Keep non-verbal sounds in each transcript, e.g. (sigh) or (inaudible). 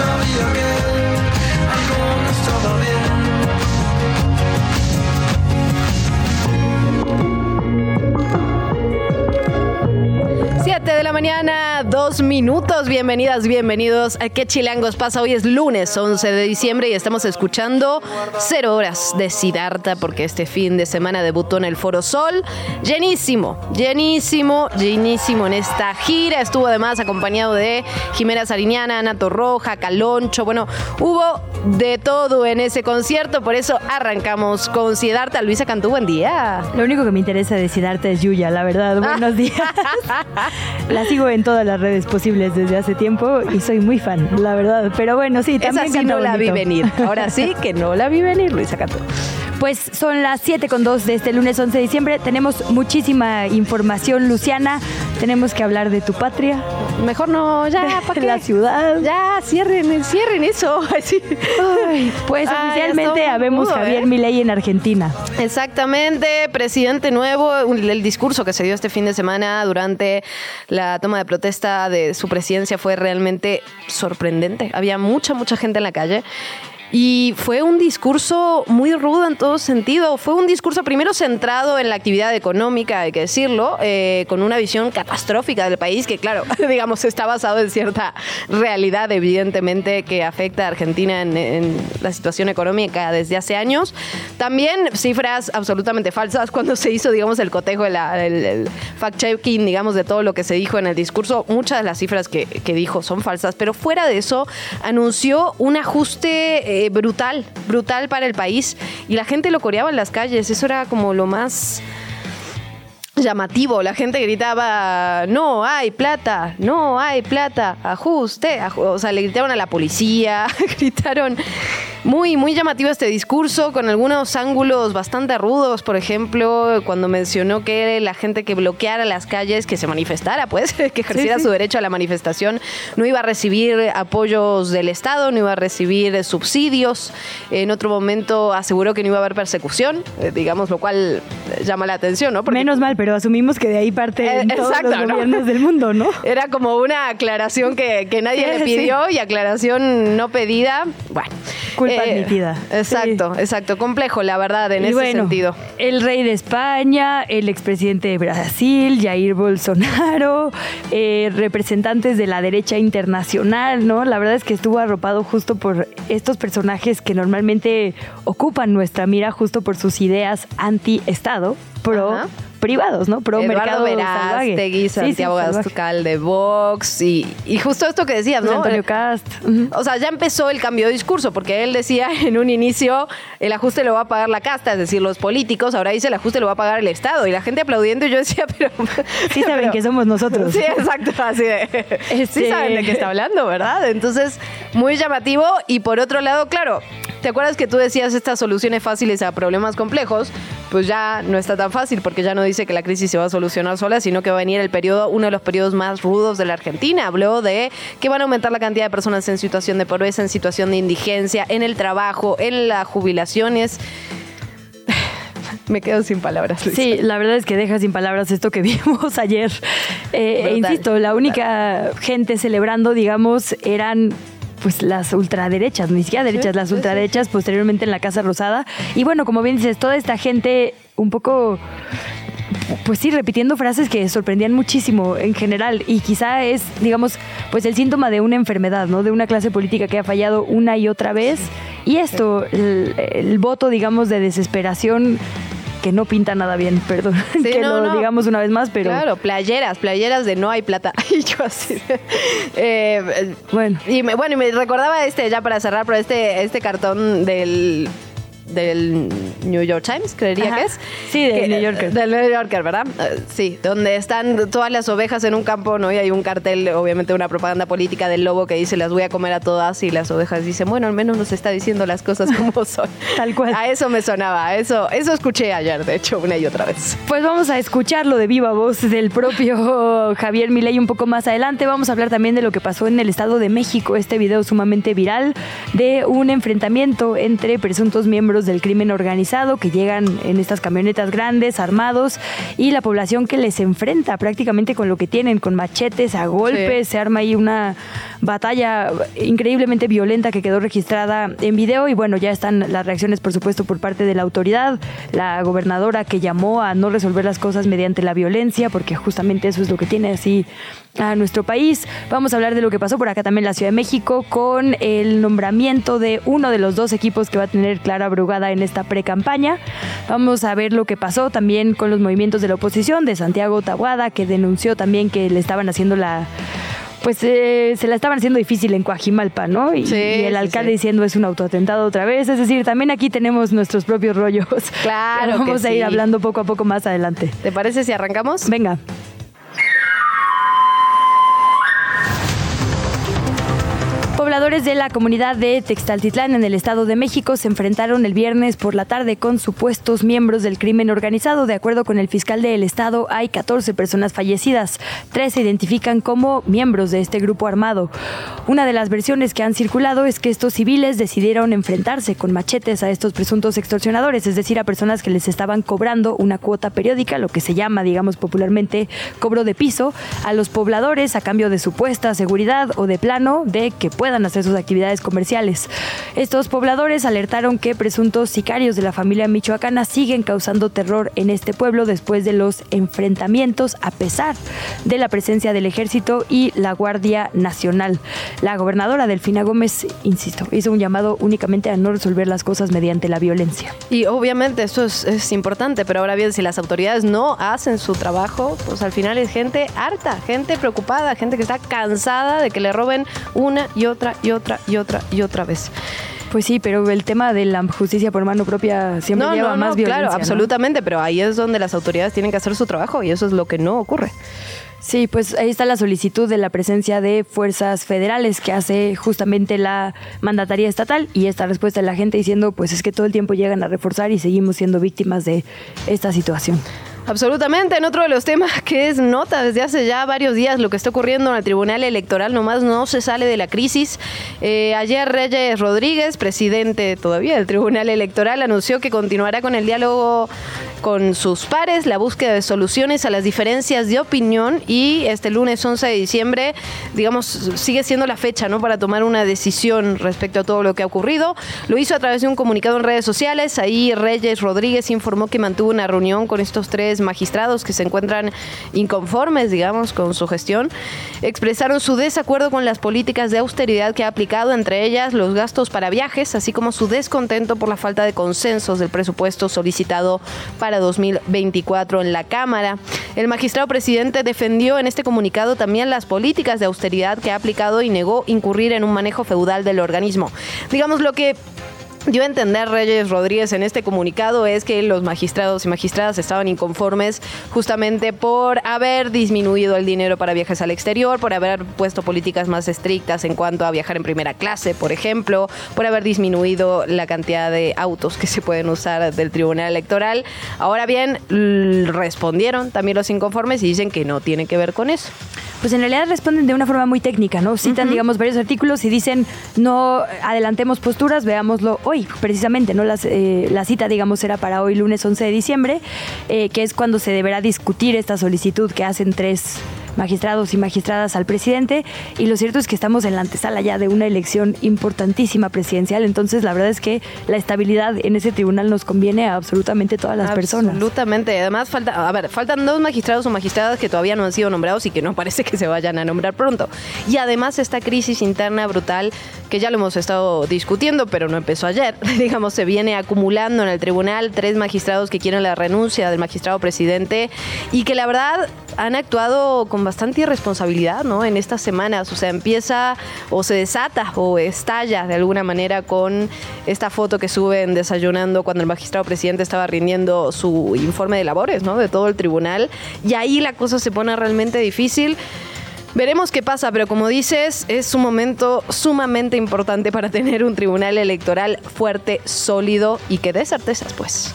fue mi temor de la mañana, dos minutos. Bienvenidas, bienvenidos a ¿Qué chilangos pasa? Hoy es lunes 11 de diciembre y estamos escuchando Cero Horas de Sidarta porque este fin de semana debutó en el Foro Sol. Llenísimo, llenísimo, llenísimo en esta gira. Estuvo además acompañado de Jimena Sariñana, Ana Roja Caloncho. Bueno, hubo de todo en ese concierto, por eso arrancamos con Sidarta. Luisa Cantú, buen día. Lo único que me interesa de Sidarta es Yuya, la verdad. (laughs) Buenos días. (laughs) la sigo en todas las redes posibles desde hace tiempo y soy muy fan, la verdad. Pero bueno, sí, Esa también sí canta no la vi venir. Ahora sí que no la vi venir, Luisa Cantú. Pues son las 7 con 2 de este lunes 11 de diciembre. Tenemos muchísima información, Luciana. Tenemos que hablar de tu patria, Mejor no, ya, ¿para la ciudad. Ya, cierren, cierren eso. (laughs) Así. Ay, pues Ay, oficialmente habemos rudo, Javier ¿eh? Milei en Argentina. Exactamente, presidente nuevo, el discurso que se dio este fin de semana durante la toma de protesta de su presidencia fue realmente sorprendente. Había mucha, mucha gente en la calle. Y fue un discurso muy rudo en todo sentido. Fue un discurso primero centrado en la actividad económica, hay que decirlo, eh, con una visión catastrófica del país que, claro, (laughs) digamos, está basado en cierta realidad, evidentemente, que afecta a Argentina en, la situación económica desde hace años. También cifras absolutamente falsas (laughs) cuando se hizo, digamos, el cotejo, el, el- el fact-checking, digamos, de todo lo que se dijo en el discurso. Muchas de las cifras que, que dijo son falsas, pero fuera de eso, anunció un ajuste eh, brutal, brutal para el país. Y la gente lo coreaba en las calles. Eso era como lo más llamativo. La gente gritaba, no hay plata, no hay plata, ajuste. aju-". O sea, le gritaron a la policía, (laughs) gritaron. Muy, muy llamativo este discurso, con algunos ángulos bastante rudos. Por ejemplo, cuando mencionó que la gente que bloqueara las calles, que se manifestara, pues, (laughs) que ejerciera sí. su derecho a la manifestación, no iba a recibir apoyos del Estado, no iba a recibir subsidios. En otro momento aseguró que no iba a haber persecución, eh, digamos, lo cual eh, llama la atención, ¿no? Porque Menos mal, pero asumimos que de ahí parte Eh, en todos exacto, los ¿no? gobiernos del mundo, ¿no? (laughs) Era como una aclaración que, que nadie (laughs) Sí, le pidió y aclaración no pedida. Bueno. Eh, Culpa admitida. Exacto, exacto. Complejo, la verdad, en Y ese bueno, sentido. El rey de España, el expresidente de Brasil, Jair Bolsonaro, eh, representantes de la derecha internacional, ¿no? La verdad es que estuvo arropado justo por estos personajes que normalmente ocupan nuestra mira justo por sus ideas anti-Estado, pro Ajá. Privados, ¿no? Pro Eduardo mercado. Verástegui, Sí, sí, Santiago salvaje. Gascal de Vox y, y justo esto que decías, ¿no? Antonio Cast. O sea, ya empezó el cambio de discurso, porque él decía (laughs) en un inicio, el ajuste lo va a pagar la casta, es decir, los políticos, ahora dice el ajuste lo va a pagar el Estado, y la gente aplaudiendo, y yo decía, (laughs) pero... Sí saben pero- que somos nosotros. Sí, exacto, así de... Sí Este- saben de qué está hablando, ¿verdad? Entonces, muy llamativo, y por otro lado, claro, ¿te acuerdas que tú decías estas soluciones fáciles a problemas complejos? Pues ya no está tan fácil, porque ya no dice que la crisis se va a solucionar sola, sino que va a venir el periodo, uno de los periodos más rudos de la Argentina. Habló de que van a aumentar la cantidad de personas en situación de pobreza, en situación de indigencia, en el trabajo, en las jubilaciones. (sighs) Me quedo sin palabras. Luisa. Sí, la verdad es que deja sin palabras esto que (laughs) vimos ayer. Eh, e insisto, la única gente celebrando, digamos, eran pues las ultraderechas, ni siquiera derechas, las sí, sí. ultraderechas posteriormente en la Casa Rosada. Y bueno, como bien dices, toda esta gente un poco pues sí, repitiendo frases que sorprendían muchísimo en general y quizá es, digamos, pues el síntoma de una enfermedad, ¿no? De una clase política que ha fallado una y otra vez. Y esto, el, el voto, digamos, de desesperación que no pinta nada bien, perdón, (laughs) Sí, que no, lo no. digamos una vez más, pero Claro, playeras, playeras de no hay plata. (laughs) Y yo así. eh, bueno. y me, bueno, y me recordaba este, ya para cerrar, pero este, este cartón del del New York Times, creería Ajá. que es. Sí, del Que- New Yorker. Del New Yorker, ¿verdad? Eh, sí, donde están todas las ovejas en un campo, ¿no? Y hay un cartel, obviamente una propaganda política del lobo que dice las voy a comer a todas y las ovejas dicen, bueno, al menos nos está diciendo las cosas como (laughs) son. Tal cual. A eso me sonaba, a eso, eso escuché ayer, de hecho, una y otra vez. Pues vamos a escucharlo de viva voz del propio (laughs) Javier Milei un poco más adelante. Vamos a hablar también de lo que pasó en el Estado de México, este video sumamente viral de un enfrentamiento entre presuntos miembros del crimen organizado que llegan en estas camionetas grandes, armados, y la población que les enfrenta prácticamente con lo que tienen, con machetes, a golpes. Se arma ahí una batalla increíblemente violenta que quedó registrada en video y bueno, ya están las reacciones por supuesto por parte de la autoridad, la gobernadora que llamó a no resolver las cosas mediante la violencia, porque justamente eso es lo que tiene así a nuestro país. Vamos a hablar de lo que pasó por acá también en la Ciudad de México con el nombramiento de uno de los dos equipos que va a tener Clara Brugada en esta pre-campaña. Vamos a ver lo que pasó también con los movimientos de la oposición de Santiago Tabuada, que denunció también que le estaban haciendo la pues eh, se la estaban haciendo difícil en Coajimalpa, ¿no? Y, Sí, y el alcalde sí. diciendo es un autoatentado otra vez. Es decir, también aquí tenemos nuestros propios rollos. Claro (laughs) Vamos que a ir hablando poco a poco más adelante. ¿Te parece si arrancamos? Venga. Pobladores de la comunidad de Textaltitlán en el Estado de México se enfrentaron el viernes por la tarde con supuestos miembros del crimen organizado. De acuerdo con el fiscal del Estado, hay 14 personas fallecidas. Tres se identifican como miembros de este grupo armado. Una de las versiones que han circulado es que estos civiles decidieron enfrentarse con machetes a estos presuntos extorsionadores, es decir, a personas que les estaban cobrando una cuota periódica, lo que se llama, digamos popularmente, cobro de piso, a los pobladores a cambio de supuesta seguridad o de plano de que puedan hacer sus actividades comerciales. Estos pobladores alertaron que presuntos sicarios de la familia michoacana siguen causando terror en este pueblo después de los enfrentamientos a pesar de la presencia del ejército y la Guardia Nacional. La gobernadora Delfina Gómez, insisto, hizo un llamado únicamente a no resolver las cosas mediante la violencia. Y obviamente esto es, es importante, pero ahora bien, si las autoridades no hacen su trabajo, pues al final es gente harta, gente preocupada, gente que está cansada de que le roben una y otra y otra y otra y otra vez. Pues sí, pero el tema de la justicia por mano propia siempre no, lleva no, más no, violencia. claro, absolutamente, pero ahí es donde las autoridades tienen que hacer su trabajo y eso es lo que no ocurre. Sí, pues ahí está la solicitud de la presencia de fuerzas federales que hace justamente la mandataría estatal y esta respuesta de la gente diciendo pues es que todo el tiempo llegan a reforzar y seguimos siendo víctimas de esta situación. Absolutamente, en otro de los temas que es nota desde hace ya varios días lo que está ocurriendo en el Tribunal Electoral, nomás no se sale de la crisis. Eh, ayer Reyes Rodríguez, presidente todavía del Tribunal Electoral, anunció que continuará con el diálogo con sus pares, la búsqueda de soluciones a las diferencias de opinión y este lunes 11 de diciembre, digamos, sigue siendo la fecha, ¿no? Para tomar una decisión respecto a todo lo que ha ocurrido. Lo hizo a través de un comunicado en redes sociales. Ahí Reyes Rodríguez informó que mantuvo una reunión con estos tres magistrados que se encuentran inconformes, digamos, con su gestión. Expresaron su desacuerdo con las políticas de austeridad que ha aplicado, entre ellas los gastos para viajes, así como su descontento por la falta de consensos del presupuesto solicitado para 2024 en la Cámara. El magistrado presidente defendió en este comunicado también las políticas de austeridad que ha aplicado y negó incurrir en un manejo feudal del organismo. Digamos lo que dio a entender Reyes Rodríguez en este comunicado es que los magistrados y magistradas estaban inconformes justamente por haber disminuido el dinero para viajes al exterior, por haber puesto políticas más estrictas en cuanto a viajar en primera clase, por ejemplo, por haber disminuido la cantidad de autos que se pueden usar del Tribunal Electoral. Ahora bien, respondieron también los inconformes y dicen que no tiene que ver con eso. Pues en realidad responden de una forma muy técnica, ¿no? Citan, digamos, varios artículos y dicen, no adelantemos posturas, veámoslo hoy, precisamente, ¿no? Las, eh, la cita, digamos, era para hoy, lunes 11 de diciembre, eh, que es cuando se deberá discutir esta solicitud que hacen tres magistrados y magistradas al presidente. Y lo cierto es que estamos en la antesala ya de una elección importantísima presidencial, entonces la verdad es que la estabilidad en ese tribunal nos conviene a absolutamente todas las personas. Absolutamente. Además, falta, a ver, faltan dos magistrados o magistradas que todavía no han sido nombrados y que no (laughs) parece que se vayan a nombrar pronto. Y además esta crisis interna brutal que ya lo hemos estado discutiendo, pero no empezó ayer. (laughs) Digamos, se viene acumulando en el tribunal tres magistrados que quieren la renuncia del magistrado presidente y que la verdad han actuado con bastante irresponsabilidad, ¿no? En estas semanas, o sea, empieza o se desata o estalla de alguna manera con esta foto que suben desayunando cuando el magistrado presidente estaba rindiendo su informe de labores, ¿no? De todo el tribunal. Y ahí la cosa se pone realmente difícil. Veremos qué pasa, pero como dices, es un momento sumamente importante para tener un tribunal electoral fuerte, sólido y que dé certezas, pues.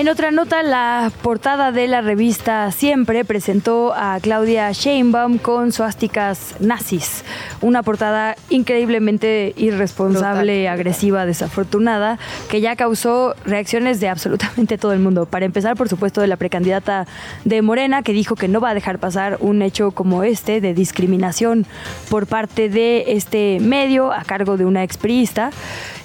En otra nota, la portada de la revista Siempre presentó a Claudia Sheinbaum con suásticas nazis. Una portada increíblemente irresponsable, agresiva, desafortunada, que ya causó reacciones de absolutamente todo el mundo. Para empezar, por supuesto, de la precandidata de Morena, que dijo que no va a dejar pasar un hecho como este de discriminación por parte de este medio a cargo de una expriista.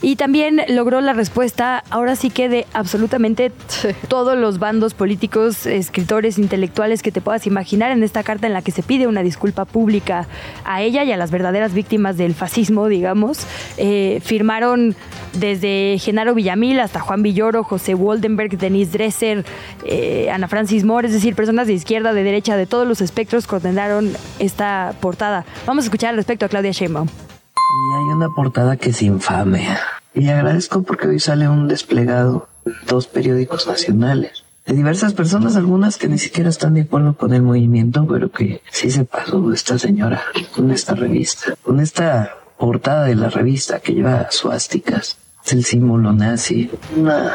Y también logró la respuesta, ahora sí que de absolutamente (laughs) todos los bandos políticos, escritores, intelectuales que te puedas imaginar en esta carta en la que se pide una disculpa pública a ella y a las verdaderas víctimas del fascismo, digamos. Eh, firmaron desde Genaro Villamil hasta Juan Villoro, José Woldenberg, Denise Dresser, eh, Ana Francis Moore, es decir, personas de izquierda, de derecha, de todos los espectros condenaron esta portada. Vamos a escuchar al respecto a Claudia Sheinbaum. Y hay una portada que es infame. Y agradezco porque hoy sale un desplegado dos periódicos nacionales. De diversas personas, algunas que ni siquiera están de acuerdo con el movimiento, pero que sí se pasó esta señora con esta revista. Con esta portada de la revista que lleva suásticas. Es el símbolo nazi. Una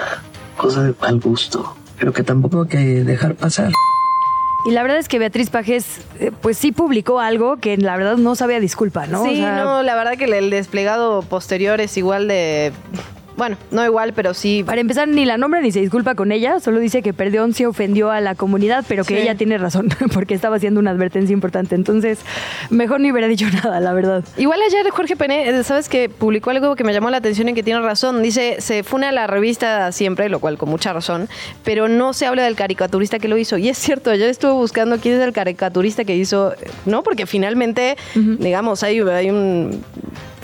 cosa de mal gusto, pero que tampoco hay que dejar pasar. Y la verdad es que Beatriz Pajes, eh, pues sí publicó algo que la verdad no sabía disculpa, ¿no? Sí, O sea, no, la verdad que el desplegado posterior es igual de... Bueno, no igual, pero sí... Para empezar, ni la nombra ni se disculpa con ella, solo dice que Perdeón se ofendió a la comunidad, pero que Sí. ella tiene razón, (laughs) porque estaba haciendo una advertencia importante. Entonces, mejor ni hubiera dicho (laughs) nada, la verdad. Igual ayer Jorge Pené, eh, sabes que publicó algo que me llamó la atención y que tiene razón. Dice, se funa la revista siempre, lo cual con mucha razón, pero no se habla del caricaturista que lo hizo. Y es cierto, ayer estuve buscando quién es el caricaturista que hizo, ¿no? Porque finalmente, digamos, hay, hay un...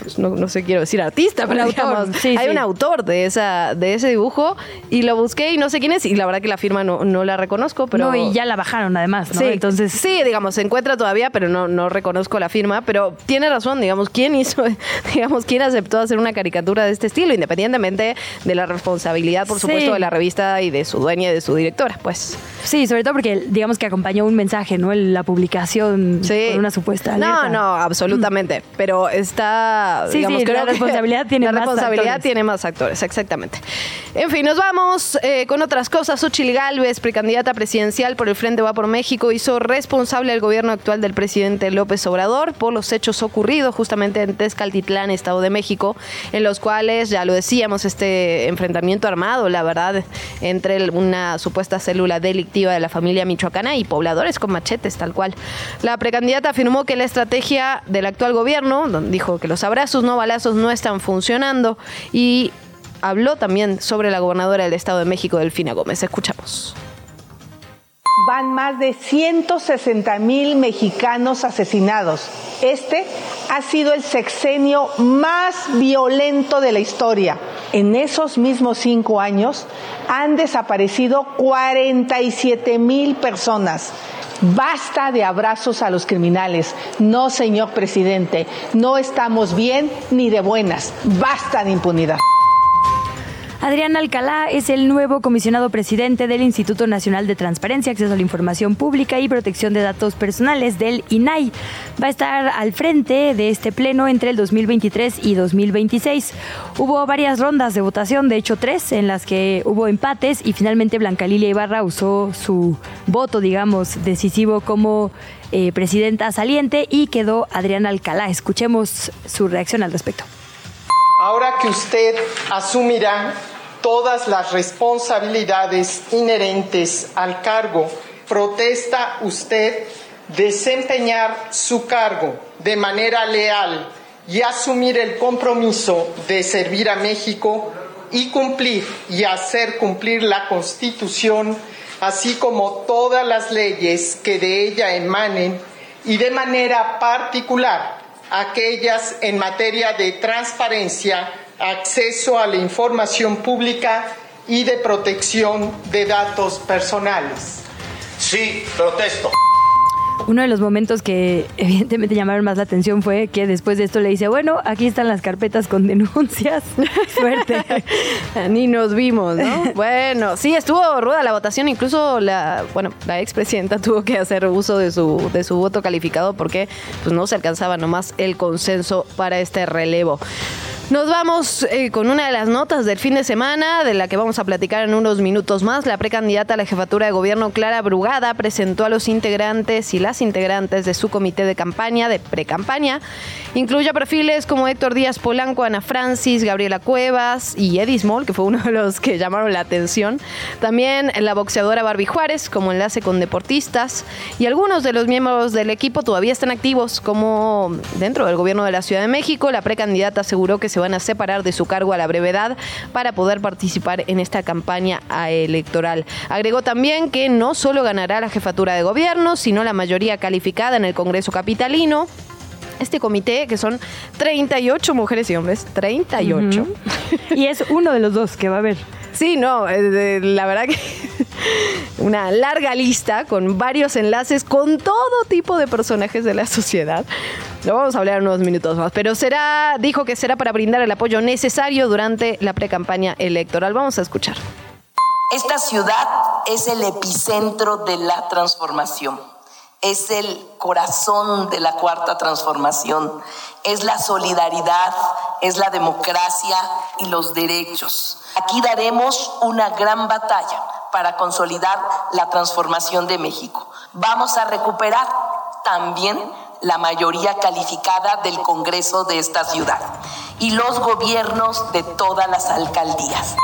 pues, no, no sé, quiero decir artista, pero digamos, sí, hay sí. un autor de, esa, de ese dibujo y lo busqué y no sé quién es y la verdad que la firma no, no la reconozco, pero... No, y ya la bajaron además, ¿no? Sí, Entonces, sí, digamos, se encuentra todavía, pero no, no reconozco la firma. Pero tiene razón, digamos, ¿quién hizo, (laughs) digamos, quién aceptó hacer una caricatura de este estilo, independientemente de la responsabilidad, por Sí. supuesto, de la revista y de su dueña y de su directora, pues. sí, sobre todo porque digamos que acompañó un mensaje, ¿no? La publicación Sí. con una supuesta No, alerta. no, absolutamente. Pero está, Sí, digamos, sí, la creo que responsabilidad tiene la más responsabilidad actores. tiene más actores, exactamente. En fin, nos vamos eh, con otras cosas. Xochitl Gálvez, precandidata presidencial por el Frente Va por México, hizo responsable al gobierno actual del presidente López Obrador por los hechos ocurridos justamente en Tezcaltitlán, Estado de México, en los cuales, ya lo decíamos, este enfrentamiento armado, la verdad, entre una supuesta célula delictiva de la familia michoacana y pobladores con machetes, tal cual. La precandidata afirmó que la estrategia del actual gobierno, dijo que los abrazos no balazos no están funcionando y habló también sobre la gobernadora del Estado de México, Delfina Gómez. Escuchamos. Van más de 160 mil mexicanos asesinados. Este ha sido el sexenio más violento de la historia. En esos mismos cinco años han desaparecido 47 mil personas. Basta de abrazos a los criminales. No, señor presidente, no estamos bien ni de buenas. Basta de impunidad. Adrián Alcalá es el nuevo comisionado presidente del Instituto Nacional de Transparencia, Acceso a la Información Pública y Protección de Datos Personales del INAI. Va a estar al frente de este pleno entre el 2023 y 2026. Hubo varias rondas de votación, de hecho tres, en las que hubo empates y finalmente Blanca Lilia Ibarra usó su voto, digamos, decisivo como eh, presidenta saliente y quedó Adrián Alcalá. Escuchemos su reacción al respecto. Ahora que usted asumirá todas las responsabilidades inherentes al cargo, protesta usted desempeñar su cargo de manera leal y asumir el compromiso de servir a México y cumplir y hacer cumplir la Constitución, así como todas las leyes que de ella emanen y de manera particular aquellas en materia de transparencia, acceso a la información pública y de protección de datos personales. Sí, protesto. Uno de los momentos que (laughs) evidentemente llamaron más la atención fue que después de esto le dice, bueno, aquí están las carpetas con denuncias. (laughs) Suerte. Ni nos vimos, ¿no? bueno, sí, estuvo ruda la votación. Incluso la, bueno, la expresidenta (laughs) tuvo que hacer uso de su, de su voto calificado porque pues, no se alcanzaba nomás el consenso para este relevo. Nos vamos eh, con una de las notas del fin de semana, de la que vamos a platicar en unos minutos más. La precandidata a la jefatura de gobierno, Clara Brugada, presentó a los integrantes y las integrantes de su comité de campaña, de pre-campaña. Incluye perfiles como Héctor Díaz Polanco, Ana Francis, Gabriela Cuevas y Eddie Small, que fue uno de los que llamaron la atención. También la boxeadora Barbie Juárez, como enlace con deportistas. Y algunos de los miembros del equipo todavía están activos, como dentro del gobierno de la Ciudad de México. La precandidata aseguró que se van a separar de su cargo a la brevedad para poder participar en esta campaña electoral. Agregó también que no solo ganará la jefatura de gobierno, sino la mayoría calificada en el Congreso Capitalino. Este comité, que son 38 mujeres y hombres, 38. Y es uno de los dos que va a haber. Sí, no, eh, la verdad que (laughs) una larga lista con varios enlaces con todo tipo de personajes de la sociedad. Lo vamos a hablar unos minutos más, pero será, dijo que será para brindar el apoyo necesario durante la precampaña electoral. Vamos a escuchar. Esta ciudad es el epicentro de la transformación, es el corazón de la cuarta transformación, es la solidaridad, es la democracia y los derechos. Aquí daremos una gran batalla para consolidar la transformación de México. Vamos a recuperar también la mayoría calificada del Congreso de esta ciudad y los gobiernos de todas las alcaldías.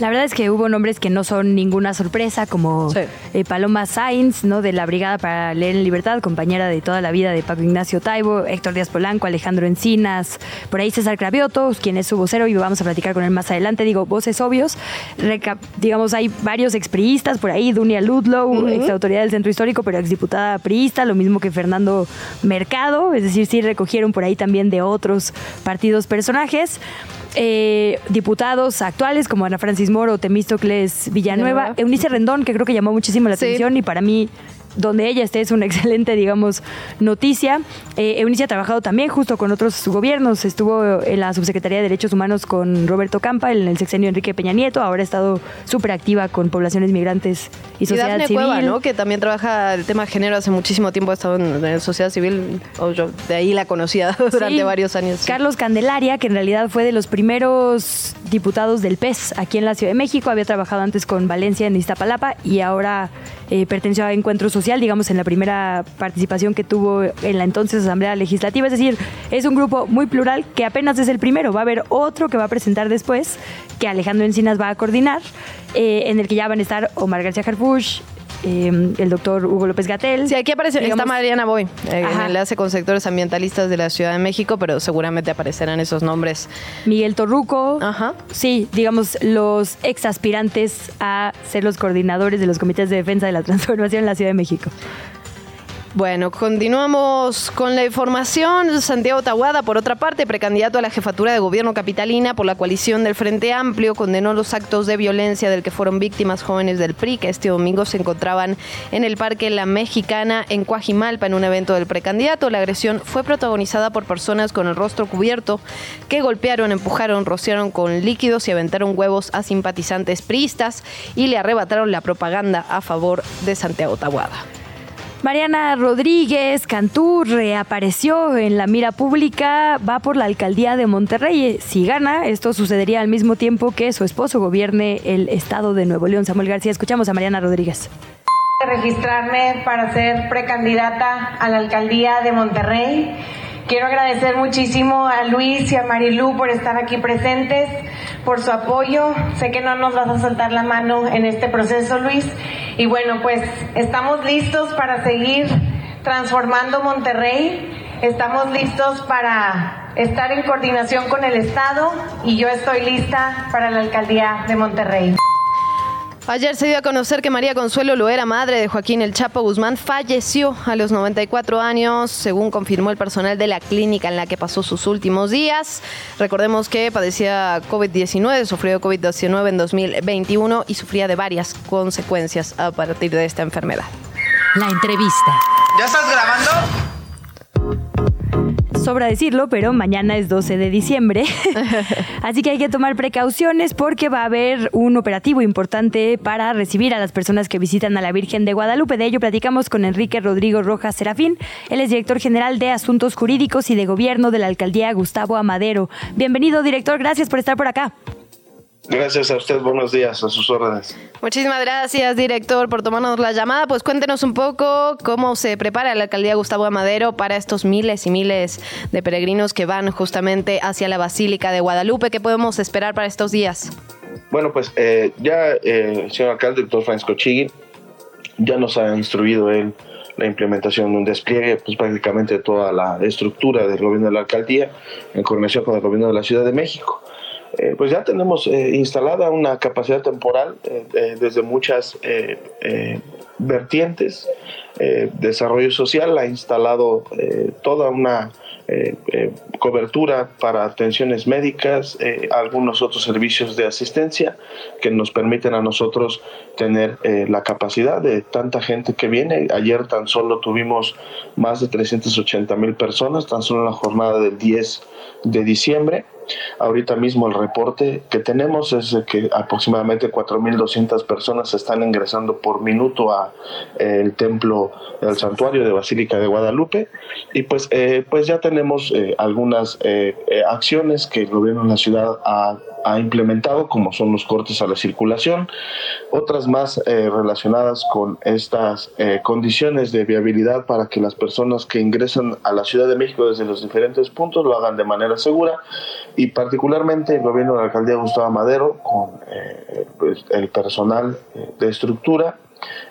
La verdad es que hubo nombres que no son ninguna sorpresa, como Sí. eh, Paloma Sainz, ¿no? de la Brigada para Leer en Libertad, compañera de toda la vida de Paco Ignacio Taibo, Héctor Díaz Polanco, Alejandro Encinas, por ahí César Cravioto, quien es su vocero y vamos a platicar con él más adelante. Digo, voces obvios. Reca- digamos, hay varios expriistas por ahí, Dunia Ludlow, ex autoridad del Centro Histórico, pero exdiputada priista, lo mismo que Fernando Mercado, es decir, sí recogieron por ahí también de otros partidos personajes eh, diputados actuales como Ana Francis Moro, Temístocles Villanueva, Villanueva. Eunice Rendón, que creo que llamó muchísimo la Sí. atención y para mí donde ella esté es una (laughs) excelente, digamos, noticia. Eh, Eunice ha trabajado también justo con otros gobiernos, estuvo en la Subsecretaría de Derechos Humanos con Roberto Campa en el sexenio Enrique Peña Nieto, ahora ha estado súper activa con poblaciones migrantes y Y sociedad Dafne civil. Cueva, ¿no? Que también trabaja el tema género hace muchísimo tiempo, ha estado en, en sociedad civil, o yo de ahí la conocía (laughs) durante Sí. varios años. sí. Carlos Candelaria, que en realidad fue de los primeros diputados del PES aquí en la Ciudad de México, había trabajado antes con Valencia en Iztapalapa y ahora eh, perteneció a Encuentro Digamos, en la primera participación que tuvo en la entonces Asamblea Legislativa. Es decir, es un grupo muy plural que apenas es el primero. Va a haber otro que va a presentar después, que Alejandro Encinas va a coordinar, eh, en el que ya van a estar Omar García Harfuch, eh, el doctor Hugo López Gatel. Sí, aquí aparece, está Mariana Boy, eh, en enlace con sectores ambientalistas de la Ciudad de México, pero seguramente aparecerán esos nombres. Miguel Torruco. Ajá. Sí, digamos, los ex aspirantes a ser los coordinadores de los comités de defensa de la transformación en la Ciudad de México. Bueno, continuamos con la información. Santiago Tahuada, por otra parte, precandidato a la jefatura de gobierno capitalina por la coalición del Frente Amplio, condenó los actos de violencia del que fueron víctimas jóvenes del PRI que este domingo se encontraban en el Parque La Mexicana en Coajimalpa en un evento del precandidato. La agresión fue protagonizada por personas con el rostro cubierto que golpearon, empujaron, rociaron con líquidos y aventaron huevos a simpatizantes priistas y le arrebataron la propaganda a favor de Santiago Tahuada. Mariana Rodríguez Cantú reapareció en la mira pública, va por la alcaldía de Monterrey. Si gana, esto sucedería al mismo tiempo que su esposo gobierne el estado de Nuevo León. Samuel García, escuchamos a Mariana Rodríguez. registrarme para ser precandidata a la alcaldía de Monterrey. Quiero agradecer muchísimo a Luis y a Marilú por estar aquí presentes, por su apoyo. Sé que no nos vas a soltar la mano en este proceso, Luis. Y bueno, pues estamos listos para seguir transformando Monterrey. Estamos listos para estar en coordinación con el Estado y yo estoy lista para la alcaldía de Monterrey. Ayer se dio a conocer que María Consuelo Loera, madre de Joaquín El Chapo Guzmán, falleció a los 94 años, según confirmó el personal de la clínica en la que pasó sus últimos días. Recordemos que padecía COVID-19, sufrió COVID-19 en 2021 y sufría de varias consecuencias a partir de esta enfermedad. La entrevista. ¿Ya estás grabando? Sobra decirlo, pero mañana es 12 de diciembre. (laughs) Así que hay que tomar precauciones porque va a haber un operativo importante para recibir a las personas que visitan a la Virgen de Guadalupe. De ello platicamos con Enrique Rodrigo Rojas Serafín. Él es director general de Asuntos Jurídicos y de Gobierno de la Alcaldía Gustavo Amadero. Bienvenido, director. Gracias por estar por acá. Gracias a usted, buenos días, a sus órdenes. Muchísimas gracias, director, por tomarnos la llamada. Pues cuéntenos un poco cómo se prepara la alcaldía Gustavo Amadero para estos miles y miles de peregrinos que van justamente hacia la Basílica de Guadalupe. ¿Qué podemos esperar para estos días? Bueno, pues eh, ya eh, el señor alcalde, el doctor Francisco Chigui, ya nos ha instruido él la implementación de un despliegue, pues prácticamente toda la estructura del gobierno de la alcaldía en coordinación con el gobierno de la Ciudad de México. Eh, pues ya tenemos eh, instalada una capacidad temporal eh, desde muchas vertientes. desarrollo social ha instalado toda una cobertura para atenciones médicas, algunos otros servicios de asistencia que nos permiten a nosotros tener la capacidad de tanta gente que viene. Ayer tan solo tuvimos más de 380 mil personas, tan solo en la jornada del 10 de diciembre. Ahorita mismo el reporte que tenemos es que aproximadamente 4.200 personas están ingresando por minuto a eh, el templo, el santuario de Basílica de Guadalupe. Y pues, eh, pues ya tenemos eh, algunas acciones que el gobierno de la ciudad ha ha implementado, como son los cortes a la circulación, otras más eh, relacionadas con estas eh, condiciones de viabilidad para que las personas que ingresan a la Ciudad de México desde los diferentes puntos lo hagan de manera segura y particularmente el gobierno de la alcaldía Gustavo Madero con eh, pues, el personal de estructura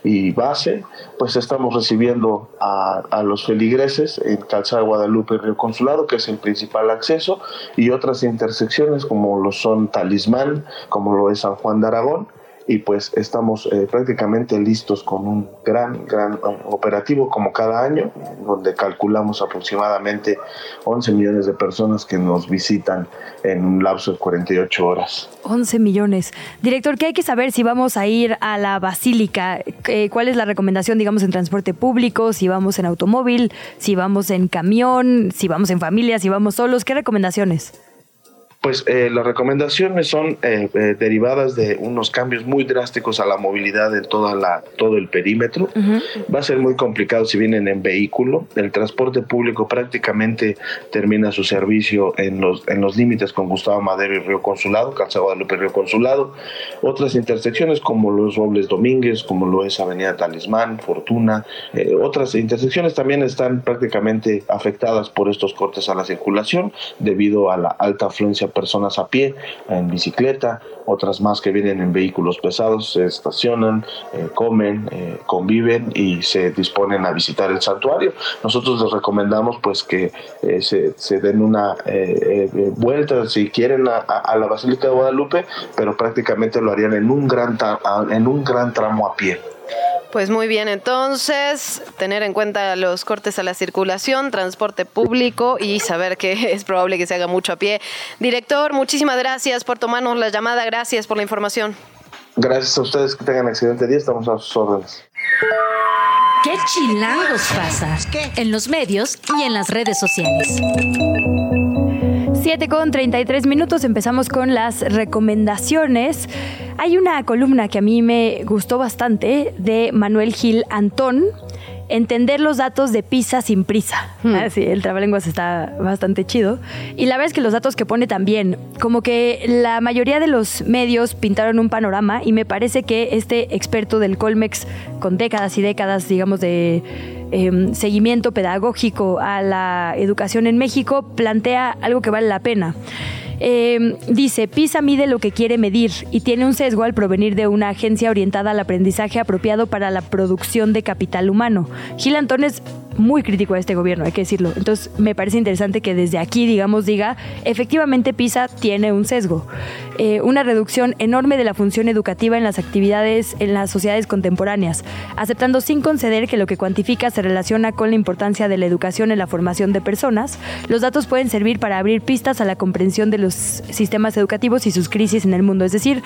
y base, pues estamos recibiendo a, los feligreses en Calzada Guadalupe y Río Consulado, que es el principal acceso, y otras intersecciones como lo son Talismán, como lo es San Juan de Aragón, y pues estamos eh, prácticamente listos con un gran, gran operativo como cada año, donde calculamos aproximadamente 11 millones de personas que nos visitan en un lapso de 48 horas. 11 millones. Director, ¿qué hay que saber si vamos a ir a la basílica? ¿Cuál es la recomendación, digamos, en transporte público? Si vamos en automóvil, si vamos en camión, si vamos en familia, si vamos solos, ¿qué recomendaciones? Pues eh, las recomendaciones son eh, eh, derivadas de unos cambios muy drásticos a la movilidad de toda la, todo el perímetro. Va a ser muy complicado si vienen en vehículo. El transporte público prácticamente termina su servicio en los, en los límites con Gustavo Madero y Río Consulado, Calzado Guadalupe y Río Consulado. Otras intersecciones como los Robles Domínguez, como lo es Avenida Talismán, Fortuna. otras intersecciones también están prácticamente afectadas por estos cortes a la circulación debido a la alta afluencia personas a pie, en bicicleta, otras más que vienen en vehículos pesados, se estacionan, eh, comen, eh, conviven y se disponen a visitar el santuario. Nosotros les recomendamos pues que eh, se, den una vuelta si quieren a, la Basílica de Guadalupe, pero prácticamente lo harían en un gran, en un gran tramo a pie. Pues muy bien, entonces tener en cuenta los cortes a la circulación, transporte público y saber que (laughs) es probable que se haga mucho a pie. Director, muchísimas gracias por tomarnos la llamada, gracias por la información. Gracias a ustedes, que tengan excelente día, estamos a sus órdenes. ¿Qué chilangos pasa? En los medios y en las redes sociales. 7 con 33 minutos, empezamos con las recomendaciones. Hay una columna que a mí me gustó bastante de Manuel Gil Antón. Entender los datos de PISA sin prisa. Hmm. Ah, sí, el trabalenguas está bastante chido. Y la verdad es que los datos que pone también, como que la mayoría de los medios pintaron un panorama y me parece que este experto del Colmex, con décadas y décadas, digamos, de Em, seguimiento pedagógico a la educación en México, plantea algo que vale la pena. Em, dice, PISA mide lo que quiere medir y tiene un sesgo al provenir de una agencia orientada al aprendizaje apropiado para la producción de capital humano. Gil Antones muy crítico a este gobierno, hay que decirlo. Entonces, me parece interesante que desde aquí, digamos, diga, efectivamente PISA tiene un sesgo. Eh, una reducción enorme de la función educativa en las actividades en las sociedades contemporáneas, aceptando sin conceder que lo que cuantifica se relaciona con la importancia de la educación en la formación de personas. Los datos pueden servir para abrir pistas a la comprensión de los sistemas educativos y sus crisis en el mundo. Es decir,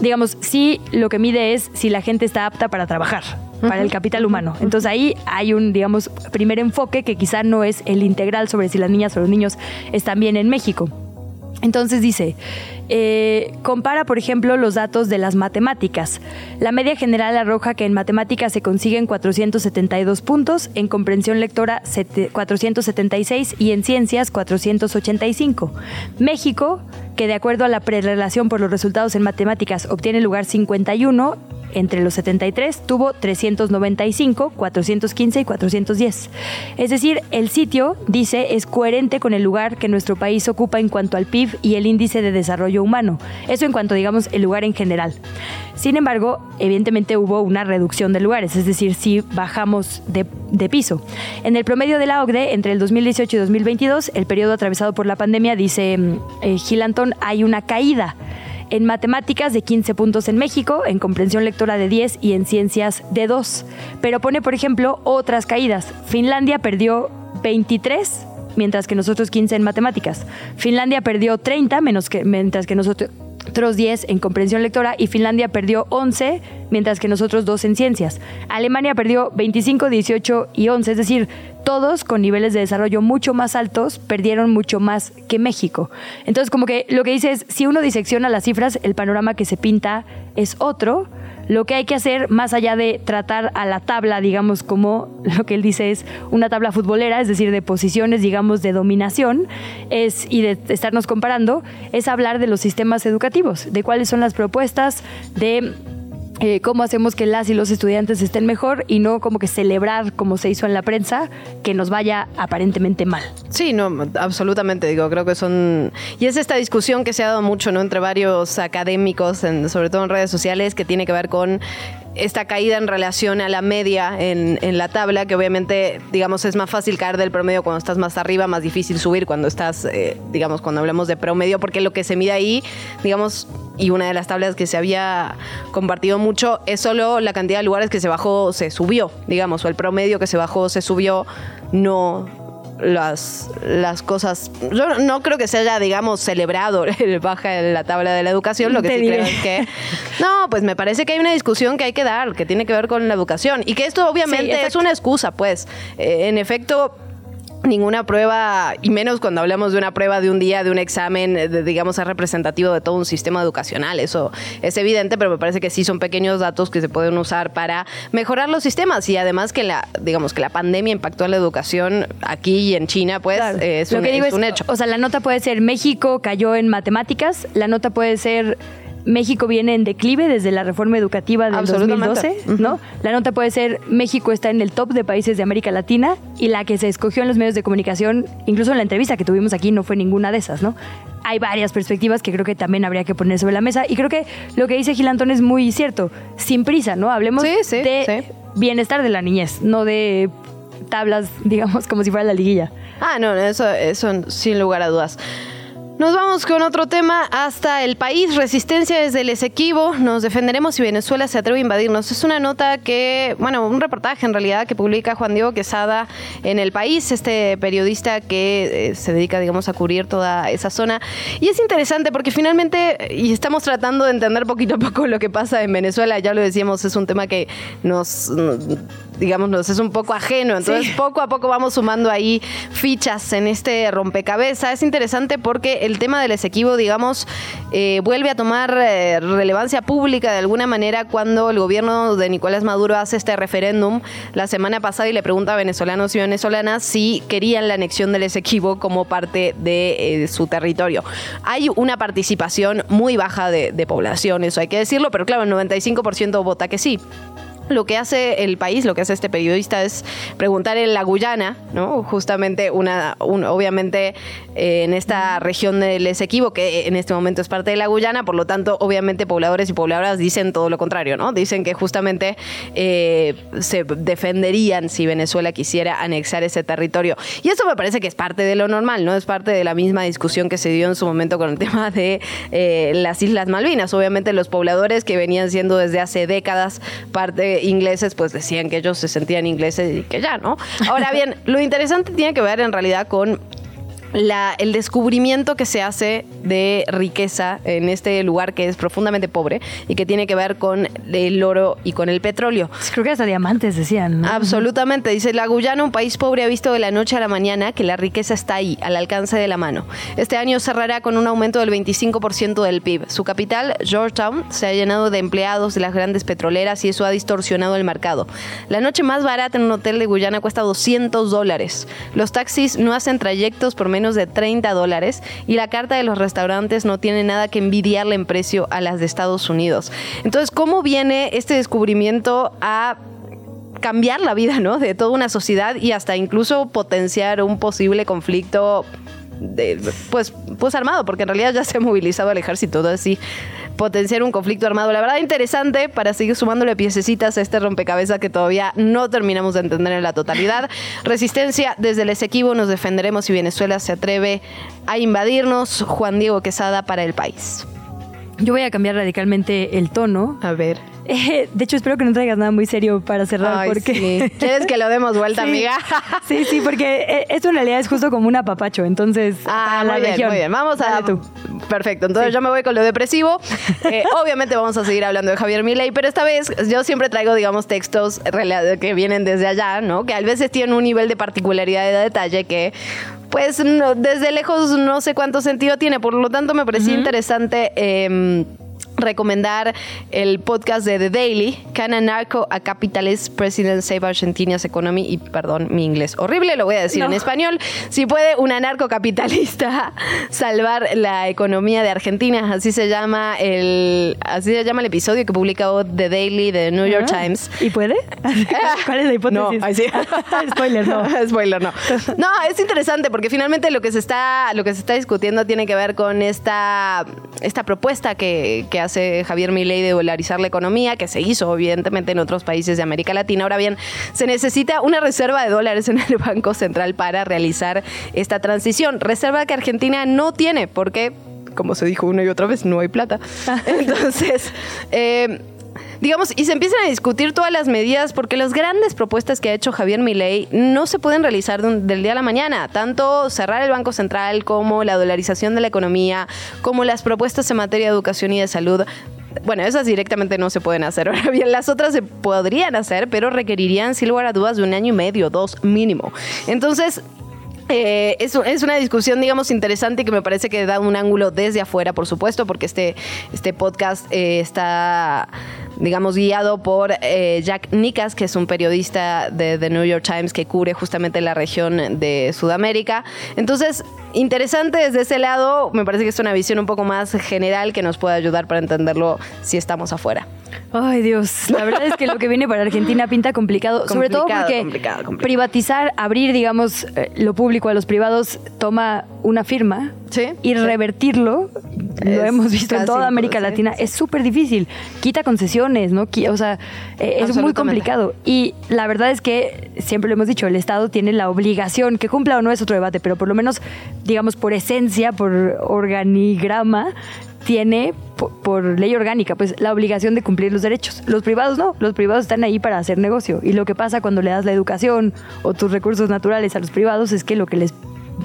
digamos, sí lo que mide es si la gente está apta para trabajar para el capital humano. Entonces ahí hay un, digamos, primer enfoque que quizá no es el integral sobre si las niñas o los niños están bien en México. Entonces dice, eh, compara por ejemplo los datos de las matemáticas. La media general arroja que en matemáticas se consiguen 472 puntos, en comprensión lectora 476 y en ciencias 485. México, que de acuerdo a la prerelación por los resultados en matemáticas obtiene lugar 51, entre los 73 tuvo 395, 415 y 410. Es decir, el sitio, dice, es coherente con el lugar que nuestro país ocupa en cuanto al PIB y el índice de desarrollo humano. Eso en cuanto, digamos, el lugar en general. Sin embargo, evidentemente hubo una reducción de lugares, es decir, si bajamos de, piso. En el promedio de la OCDE, entre el 2018 y 2022, el periodo atravesado por la pandemia, dice mm, eh, hay una caída en matemáticas de 15 puntos en México, en comprensión lectora de 10 y en ciencias de 2. Pero pone, por ejemplo, otras caídas. Finlandia perdió 23 mientras que nosotros 15 en matemáticas. Finlandia perdió 30 menos que, mientras que nosotros otros 10 en comprensión lectora y Finlandia perdió 11, mientras que nosotros 2 en ciencias. Alemania perdió 25, 18 y 11, es decir, todos con niveles de desarrollo mucho más altos perdieron mucho más que México. Entonces, como que lo que dice es, si uno disecciona las cifras, el panorama que se pinta es otro. Lo que hay que hacer, más allá de tratar a la tabla, digamos, como lo que él dice es una tabla futbolera, es decir, de posiciones, digamos, de dominación, es, y de estarnos comparando, es hablar de los sistemas educativos, de cuáles son las propuestas, de eh, cómo hacemos que las y los estudiantes estén mejor y no como que celebrar, como se hizo en la prensa, que nos vaya aparentemente mal. Sí, no, absolutamente, digo, creo que son... Y es esta discusión que se ha dado mucho, ¿no? Entre varios académicos, sobre todo en redes sociales, que tiene que ver con esta caída en relación a la media en, la tabla, que obviamente, digamos, es más fácil caer del promedio cuando estás más arriba, más difícil subir cuando estás, eh, digamos, cuando hablamos de promedio, porque lo que se mide ahí, digamos, y una de las tablas que se había compartido mucho es solo la cantidad de lugares que se bajó, se subió, digamos, o el promedio que se bajó, se subió, no las, las cosas. Yo no creo que se haya, digamos, celebrado (laughs) el baja en la tabla de la educación. Lo que sí creo es que. (laughs) No, pues me parece que hay una discusión que hay que dar, que tiene que ver con la educación. Y que esto obviamente es una excusa, pues. Eh, en efecto, ninguna prueba, y menos cuando hablamos de una prueba de un día, de un examen, digamos, es representativo de todo un sistema educacional. Eso es evidente, pero me parece que sí son pequeños datos que se pueden usar para mejorar los sistemas. Y además que la, digamos, que la pandemia impactó a la educación aquí y en China, pues es, un, es un hecho. O sea, la nota puede ser México cayó en matemáticas, la nota puede ser México viene en declive desde la reforma educativa del 2012, ¿no? La nota puede ser México está en el top de países de América Latina y la que se escogió en los medios de comunicación, incluso en la entrevista que tuvimos aquí, no fue ninguna de esas, ¿no? Hay varias perspectivas que creo que también habría que poner sobre la mesa y creo que lo que dice Gilantón es muy cierto, sin prisa, ¿no? Hablemos de bienestar de la niñez, no de tablas, (laughs) digamos, como si fuera la liguilla. Ah, no, eso, eso sin lugar a dudas. Nos vamos con otro tema hasta el país. Resistencia desde el Esequibo. Nos defenderemos si Venezuela se atreve a invadirnos. Es una nota que, bueno, un reportaje en realidad que publica Juan Diego Quesada en el país, este periodista que eh, se dedica, digamos, a cubrir toda esa zona. Y es interesante porque finalmente, y estamos tratando de entender poquito a poco lo que pasa en Venezuela, ya lo decíamos, es un tema que nos, digamos, nos es un poco ajeno. Entonces, poco a poco vamos sumando ahí fichas en este rompecabezas. Es interesante porque el tema del Esequibo, digamos, eh, vuelve a tomar eh, relevancia pública de alguna manera cuando el gobierno de Nicolás Maduro hace este referéndum la semana pasada y le pregunta a venezolanos y venezolanas si querían la anexión del Esequibo como parte de eh, su territorio. Hay una participación muy baja de, de población, eso hay que decirlo, pero claro, el 95% vota que sí. Lo que hace el país, lo que hace este periodista es preguntar en la Guyana, ¿no? Justamente una, obviamente eh, en esta región del Esequibo, que en este momento es parte de la Guyana, por lo tanto, obviamente pobladores y pobladoras dicen todo lo contrario, ¿no? Dicen que justamente eh, se defenderían si Venezuela quisiera anexar ese territorio. Y eso me parece que es parte de lo normal, ¿no? Es parte de la misma discusión que se dio en su momento con el (laughs) tema de eh, las Islas Malvinas. Obviamente los pobladores que venían siendo desde hace décadas parte ingleses pues decían que ellos se sentían ingleses y que ya, ¿no? Ahora bien, lo interesante tiene que ver en realidad con la- el descubrimiento que se hace de riqueza en este lugar que es profundamente pobre y que tiene que ver con el oro y con el petróleo. Creo que hasta diamantes decían. ¿no? Absolutamente. Dice, la Guyana, un país pobre, ha visto de la noche a la mañana que la riqueza está ahí, al alcance de la mano. Este año cerrará con un aumento del 25% del PIB. Su capital, Georgetown, se ha llenado de empleados de las grandes petroleras y eso ha distorsionado el mercado. La noche más barata en un hotel de Guyana cuesta 200 dólares. Los taxis no hacen trayectos por menos de 30 dólares y la carta de los restaurantes no tiene nada que envidiarle en precio a las de Estados Unidos. Entonces, ¿cómo viene este descubrimiento a cambiar la vida, ¿no? De toda una sociedad y hasta incluso potenciar un posible conflicto de, pues, pues armado, porque en realidad ya se ha movilizado el ejército, todo así potenciar un conflicto armado. La verdad interesante para seguir sumándole piececitas a este rompecabezas que todavía no terminamos de entender en la totalidad. (laughs) Resistencia, desde el Esequibo nos defenderemos si Venezuela se atreve a invadirnos. Juan Diego Quesada para el país. Yo voy a cambiar radicalmente el tono. A ver. Eh, de hecho, espero que no traigas nada muy serio para cerrar. Ay, porque... sí. ¿Quieres que lo demos vuelta, Sí. amiga? Sí, sí, porque eh, esto en realidad es justo como un apapacho. Entonces, Ah, a la muy bien, región. muy bien. Vamos a. Dale tú. Perfecto. Entonces yo me voy con lo depresivo. (laughs) Eh, obviamente vamos a seguir hablando de Javier Milei, pero esta vez yo siempre traigo, digamos, textos que vienen desde allá, ¿no? Que a veces tienen un nivel de particularidad y de detalle que. Pues no- desde lejos no sé cuánto sentido tiene, por lo tanto me parecía interesante em, recomendar el podcast de The Daily, Can a Narco a Capitalist President Save Argentina's Economy? Y perdón, mi inglés horrible, lo voy a decir en español. Si puede un anarcocapitalista (laughs) salvar la economía de Argentina, así se llama el, así se llama el episodio que publicó The Daily de New York Ah, Times. ¿Y puede? (laughs) ¿Cuál es la hipótesis? No, sí. (laughs) Spoiler, no. Spoiler, no. No, es interesante porque finalmente lo que se está, lo que se está discutiendo tiene que ver con esta, esta propuesta que, que hace Javier Milei de dolarizar la economía, que se hizo evidentemente en otros países de América Latina. Ahora bien, se necesita una reserva de dólares en el Banco Central para realizar esta transición. Reserva que Argentina no tiene porque, como se dijo una y otra vez, no hay plata. (laughs) Entonces, eh, digamos, y se empiezan a discutir todas las medidas porque las grandes propuestas que ha hecho Javier Milei no se pueden realizar del día a la mañana. Tanto cerrar el Banco Central como la dolarización de la economía, como las propuestas en materia de educación y de salud. Bueno, esas directamente no se pueden hacer. (laughs) Ahora bien, las otras se podrían hacer, pero requerirían, sin lugar a dudas, de un año y medio, dos mínimo. Entonces, eh, es, es una discusión, digamos, interesante que me parece que da un ángulo desde afuera, por supuesto, porque este, este podcast eh, está, digamos, guiado por eh, Jack Nicas, que es un periodista de The New York Times que cubre justamente la región de Sudamérica. Entonces, interesante desde ese lado, me parece que es una visión un poco más general que nos puede ayudar para entenderlo si estamos afuera. Ay, Dios. La verdad es que lo que viene para Argentina pinta complicado. sobre todo porque complicado, complicado. privatizar, abrir, digamos, lo público a los privados toma una firma y revertirlo, lo hemos visto en toda América Latina, es súper difícil. Quita concesiones, ¿no? O sea, eh, es muy complicado. Y la verdad es que, siempre lo hemos dicho, el Estado tiene la obligación, que cumpla o no es otro debate, pero por lo menos, digamos, por esencia, por organigrama, tiene po- por, ley orgánica pues la obligación de cumplir los derechos. Los privados no, los privados están ahí para hacer negocio y lo que pasa cuando le das la educación o tus recursos naturales a los privados es que lo que les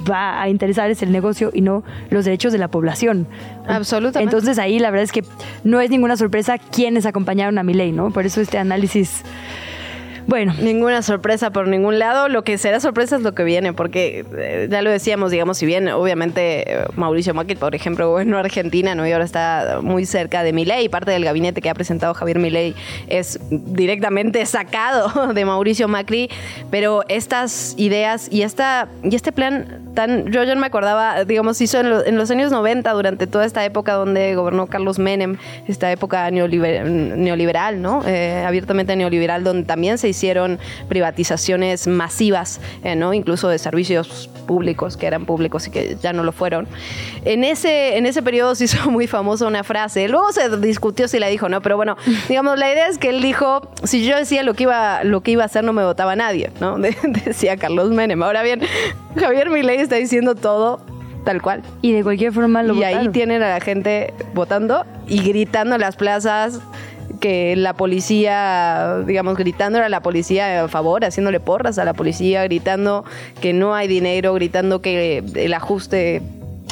va a interesar es el negocio y no los derechos de la población. Absolutamente. Entonces ahí la verdad es que no es ninguna sorpresa quienes acompañaron a mi ley, ¿no? Por eso este análisis bueno. Ninguna sorpresa por ningún lado. Lo que será sorpresa es lo que viene, porque eh, ya lo decíamos, digamos, si bien obviamente eh, Mauricio Macri, por ejemplo, gobernó Argentina, ¿no? Y ahora está muy cerca de Milei, parte del gabinete que ha presentado Javier Milei es directamente sacado (laughs) de Mauricio Macri, pero estas ideas y esta y este plan tan yo ya me acordaba, digamos, hizo en, en los años 90 durante toda esta época donde gobernó Carlos Menem, esta época neoliber- neoliberal, ¿no? Eh, abiertamente neoliberal donde también se hicieron privatizaciones masivas, eh, ¿no? Incluso de servicios públicos que eran públicos y que ya no lo fueron. En ese, en ese periodo se hizo (laughs) muy famosa una frase, luego se discutió si la dijo, ¿no? Pero bueno, (laughs) digamos, la idea es que él dijo, si yo decía lo que iba, lo que iba a hacer, no me votaba nadie, ¿no? (laughs) De- decía Carlos Menem. Ahora bien, Javier Milei está diciendo todo tal cual. Y de cualquier forma lo Y ahí votaron. tienen a la gente votando y gritando en las plazas que la policía, digamos, gritando a la policía a favor, haciéndole porras a la policía, gritando que no hay dinero, gritando que el ajuste,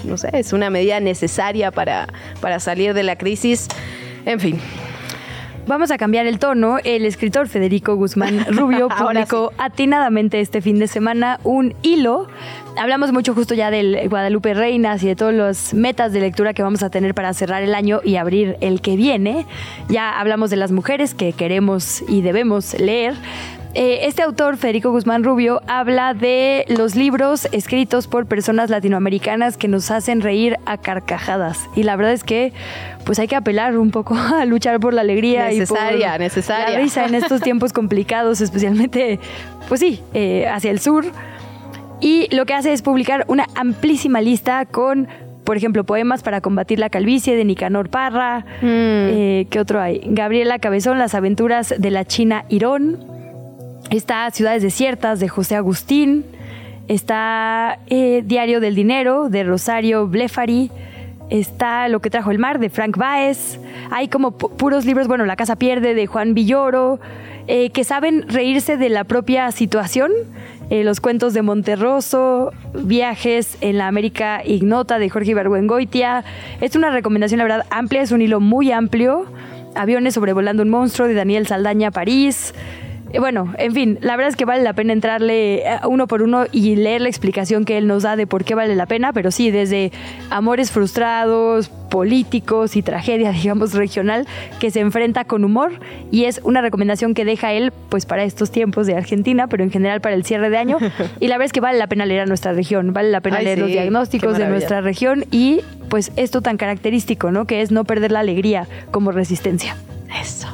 no sé, es una medida necesaria para, para salir de la crisis. En fin, Vamos a cambiar el tono. El escritor Federico Guzmán (laughs) Rubio publicó atinadamente este fin de semana un hilo. Hablamos mucho justo ya del Guadalupe Reinas y de todas las metas de lectura que vamos a tener para cerrar el año y abrir el que viene. Ya hablamos de las mujeres que queremos y debemos leer. Eh, este autor, Federico Guzmán Rubio, habla de los libros escritos por personas latinoamericanas que nos hacen reír a carcajadas. Y la verdad es que pues hay que apelar un poco (laughs) a luchar por la alegría y Necesaria, por necesaria. la risa en estos (laughs) tiempos complicados, especialmente, pues sí, eh, hacia el sur. Y lo que hace es publicar una amplísima lista con por ejemplo, poemas para combatir la calvicie de Nicanor Parra. Eh, ¿Qué otro hay? Gabriela Cabezón, Las aventuras de la China Irón. Está Ciudades Desiertas de José Agustín. Está eh, Diario del Dinero de Rosario Blefari. Está Lo que trajo el mar de Frank Baez. Hay como pu- puros libros, bueno, La casa pierde de Juan Villoro, eh, que saben reírse de la propia situación. Eh, los cuentos de Monterroso, Viajes en la América Ignota de Jorge Ibargüengoitia. Es una recomendación, la verdad, amplia, es un hilo muy amplio. Aviones sobrevolando un monstruo de Daniel Saldaña París. Eh, Bueno, en fin, la verdad es que vale la pena entrarle eh, uno por uno y leer la explicación que él nos da de por qué vale la pena, pero sí, desde amores frustrados, políticos y tragedia, (laughs) digamos, regional, que se enfrenta con humor y es una recomendación que deja él, pues para estos tiempos de Argentina, pero en general para el cierre de año. (laughs) Y la verdad es que vale la pena leer a nuestra región, vale la pena Ay, leer los diagnósticos de nuestra región y pues esto tan característico, ¿no? Que es no perder la alegría como resistencia. Eso.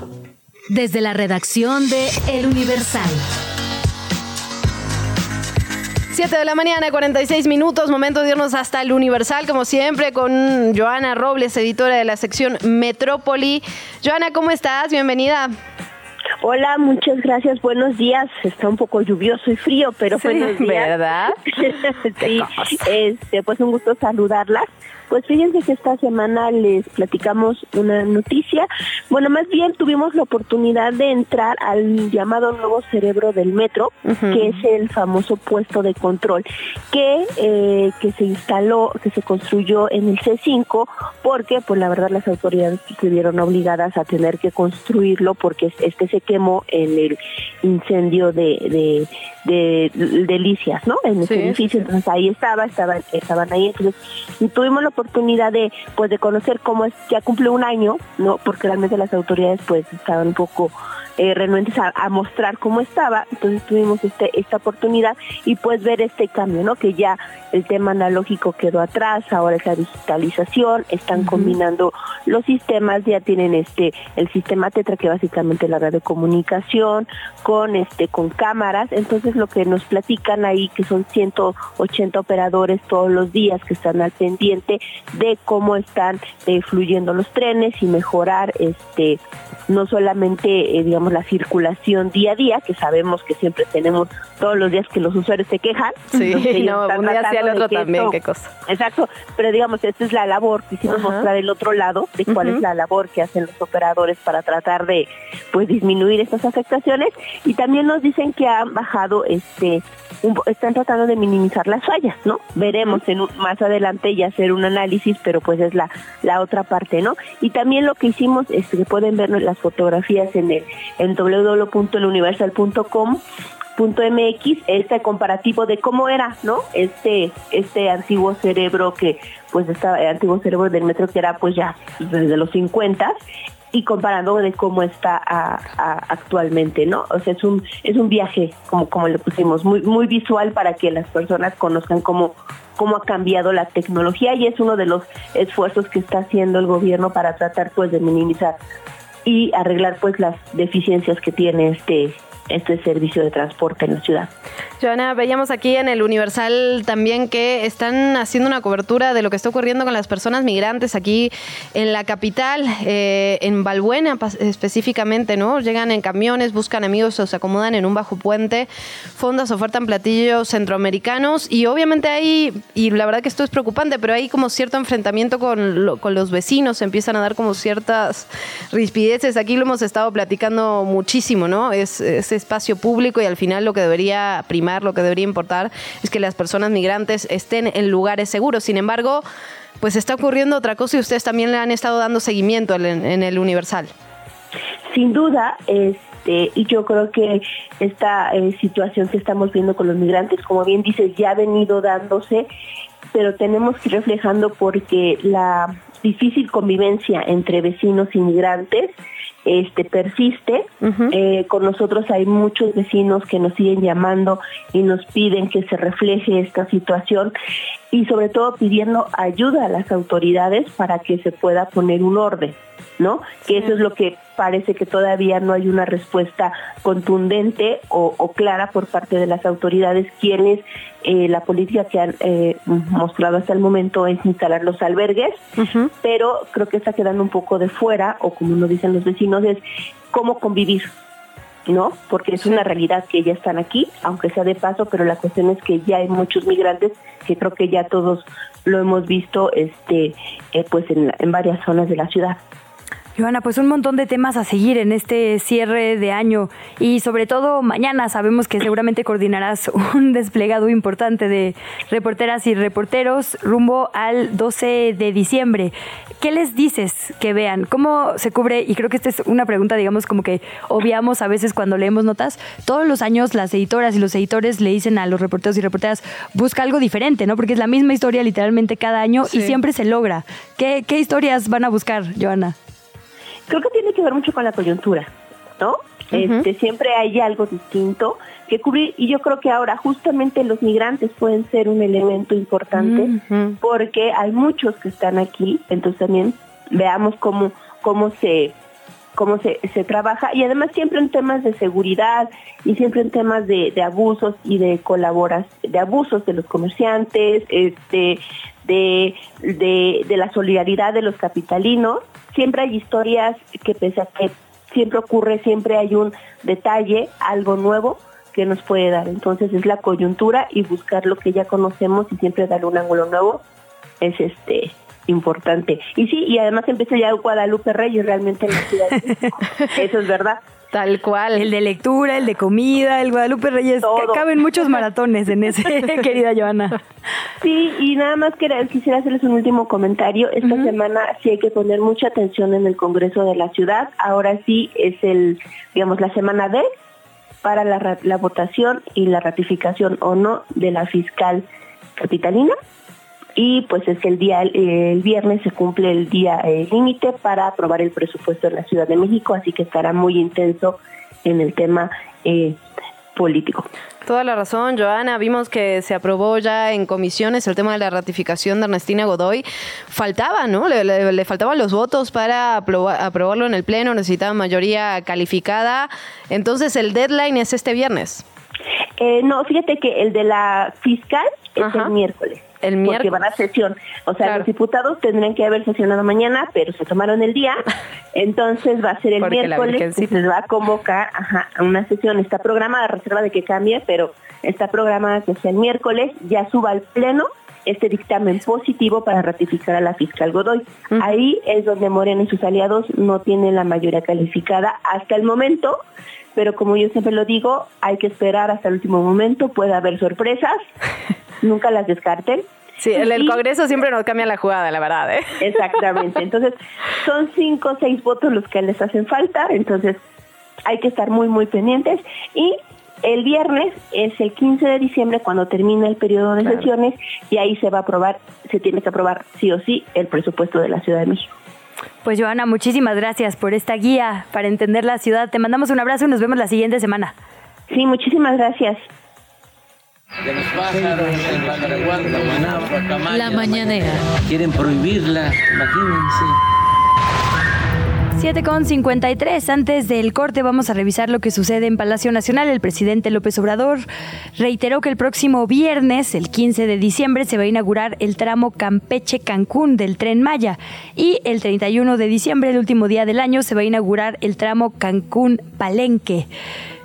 Desde la redacción de El Universal. 7 de la mañana, 46 minutos, momento de irnos hasta el Universal, como siempre, con Joana Robles, editora de la sección Metrópoli. Joana, ¿cómo estás? Bienvenida. Hola, muchas gracias. Buenos días. Está un poco lluvioso y frío, pero Sí, buenos días. ¿verdad? (laughs) sí, este, pues un gusto saludarlas. Pues fíjense que esta semana les platicamos una noticia. Bueno, más bien tuvimos la oportunidad de entrar al llamado nuevo cerebro del metro, que es el famoso puesto de control, que, eh, que se instaló, que se construyó en el C5, porque pues la verdad las autoridades se vieron obligadas a tener que construirlo porque este se quemó en el incendio de, de, de delicias, ¿no? En ese Sí, edificio, entonces ahí estaba, estaban, estaban ahí, entonces y tuvimos la oportunidad de, pues, de conocer cómo es, ya cumple un año, ¿no? Porque realmente las autoridades, pues, estaban un poco eh, renuentes a, a mostrar cómo estaba, entonces tuvimos este, esta oportunidad y pues ver este cambio, ¿no? Que ya el tema analógico quedó atrás, ahora es la digitalización, están combinando los sistemas, ya tienen este, el sistema Tetra, que básicamente la red de comunicación, con este, con cámaras, entonces lo que nos platican ahí, que son 180 operadores todos los días que están al pendiente de cómo están eh, fluyendo los trenes y mejorar este no solamente eh, digamos la circulación día a día que sabemos que siempre tenemos todos los días que los usuarios se quejan Sí, no, un día al de otro también, esto- qué cosa. Exacto, pero digamos, esta es la labor, quisimos Ajá. mostrar el otro lado de cuál es la labor que hacen los operadores para tratar de pues disminuir estas afectaciones y también nos dicen que han bajado este un están tratando de minimizar las fallas, ¿no? Veremos en un- más adelante y hacer un análisis, pero pues es la la otra parte, ¿no? Y también lo que hicimos es que pueden ver fotografías en el en www.eluniversal.com punto este comparativo de cómo era, ¿no? Este este antiguo cerebro que pues estaba el antiguo cerebro del metro que era pues ya desde los 50 y comparando de cómo está actualmente, ¿no? O sea, es un es un viaje como como le pusimos muy muy visual para que las personas conozcan cómo cómo ha cambiado la tecnología y es uno de los esfuerzos que está haciendo el gobierno para tratar pues de minimizar y arreglar pues las deficiencias que tiene este este servicio de transporte en la ciudad. Joana, veíamos aquí en el Universal también que están haciendo una cobertura de lo que está ocurriendo con las personas migrantes aquí en la capital, eh, en Balbuena específicamente, ¿no? Llegan en camiones, buscan amigos o se acomodan en un bajo puente, fondas ofertan platillos centroamericanos y obviamente hay, y la verdad que esto es preocupante, pero hay como cierto enfrentamiento con, lo- con los vecinos, se empiezan a dar como ciertas rispideces, aquí lo hemos estado platicando muchísimo, ¿no? Es espacio público y al final lo que debería primar, lo que debería importar es que las personas migrantes estén en lugares seguros. Sin embargo, pues está ocurriendo otra cosa y ustedes también le han estado dando seguimiento en, el Universal. Sin duda, este, y yo creo que esta eh, situación que estamos viendo con los migrantes, como bien dices, ya ha venido dándose, pero tenemos que ir reflejando porque la difícil convivencia entre vecinos y migrantes este persiste. Eh, con nosotros hay muchos vecinos que nos siguen llamando y nos piden que se refleje esta situación y sobre todo pidiendo ayuda a las autoridades para que se pueda poner un orden, ¿no? Que eso es lo que parece que todavía no hay una respuesta contundente o, o clara por parte de las autoridades, quienes eh, la política que han eh, mostrado hasta el momento es instalar los albergues, pero creo que está quedando un poco de fuera, o como nos dicen los vecinos, es cómo convivir, ¿no? Porque es una realidad que ya están aquí, aunque sea de paso, pero la cuestión es que ya hay muchos migrantes, que creo que ya todos lo hemos visto este eh, pues en, varias zonas de la ciudad. Joana, pues un montón de temas a seguir en este cierre de año y sobre todo mañana sabemos que seguramente coordinarás (laughs) un desplegado importante de reporteras y reporteros rumbo al 12 de diciembre. ¿Qué les dices que vean? ¿Cómo se cubre? Y creo que esta es una pregunta, digamos, como que obviamos a veces cuando leemos notas. Todos los años las editoras y los editores le dicen a los reporteros y reporteras, busca algo diferente, ¿no? Porque es la misma historia literalmente cada año y siempre se logra. ¿Qué, qué historias van a buscar, Joana? Creo que tiene que ver mucho con la coyuntura, ¿no? Este, siempre hay algo distinto que cubrir y yo creo que ahora justamente los migrantes pueden ser un elemento importante porque hay muchos que están aquí, entonces también veamos cómo cómo se cómo se, se trabaja y además siempre en temas de seguridad y siempre en temas de, de abusos y de colaboras de abusos de los comerciantes este de, de, de la solidaridad de los capitalinos siempre hay historias que pese a que siempre ocurre siempre hay un detalle algo nuevo que nos puede dar entonces es la coyuntura y buscar lo que ya conocemos y siempre darle un ángulo nuevo es este importante. Y sí, y además empecé ya Guadalupe Reyes realmente en la ciudad de México. (laughs) Eso es verdad. Tal cual. El de lectura, el de comida, el Guadalupe Reyes. Ca- Caben muchos maratones en ese, (laughs) (laughs) querida Joana. Sí, y nada más quisiera hacerles un último comentario. Esta semana sí hay que poner mucha atención en el Congreso de la Ciudad. Ahora sí es el, digamos, la semana D para la, la votación y la ratificación o no de la fiscal capitalina. Y pues es el día, el viernes se cumple el día eh, límite para aprobar el presupuesto en la Ciudad de México, así que estará muy intenso en el tema eh, político. Toda la razón, Joana. Vimos que se aprobó ya en comisiones el tema de la ratificación de Ernestina Godoy. Faltaba, ¿no? Le, le- le faltaban los votos para aproba- aprobarlo en el Pleno, necesitaba mayoría calificada. Entonces el deadline es este viernes. Eh, no, fíjate que el de la fiscal es el miércoles. El Porque van a sesión. O sea, los diputados tendrían que haber sesionado mañana, pero se tomaron el día. (laughs) Entonces va a ser el Porque miércoles. Que se va a convocar ajá, a una sesión. Está programada, reserva de que cambie, pero está programada que sea el miércoles. Ya suba al pleno este dictamen positivo para ratificar a la fiscal Godoy. Ahí es donde Moreno y sus aliados no tienen la mayoría calificada hasta el momento, pero como yo siempre lo digo, hay que esperar hasta el último momento, puede haber sorpresas, (laughs) nunca las descarten. Sí, el, Congreso siempre nos cambia la jugada, la verdad, ¿eh? (laughs) Exactamente. Entonces, son cinco o seis votos los que les hacen falta. Entonces, hay que estar muy, muy pendientes. Y el viernes es el 15 de diciembre cuando termina el periodo de sesiones y ahí se va a aprobar, se tiene que aprobar sí o sí el presupuesto de la Ciudad de México. Pues Joana, muchísimas gracias por esta guía para entender la ciudad. Te mandamos un abrazo y nos vemos la siguiente semana. Sí, muchísimas gracias. De los pájaros, el batraguán, la managua, camaya. La mañanera. Quieren prohibirla, imagínense. 7 con 53. Antes del corte vamos a revisar lo que sucede en Palacio Nacional. El presidente López Obrador reiteró que el próximo viernes, el 15 de diciembre, se va a inaugurar el tramo Campeche-Cancún del tren Maya. Y el 31 de diciembre, el último día del año, se va a inaugurar el tramo Cancún-Palenque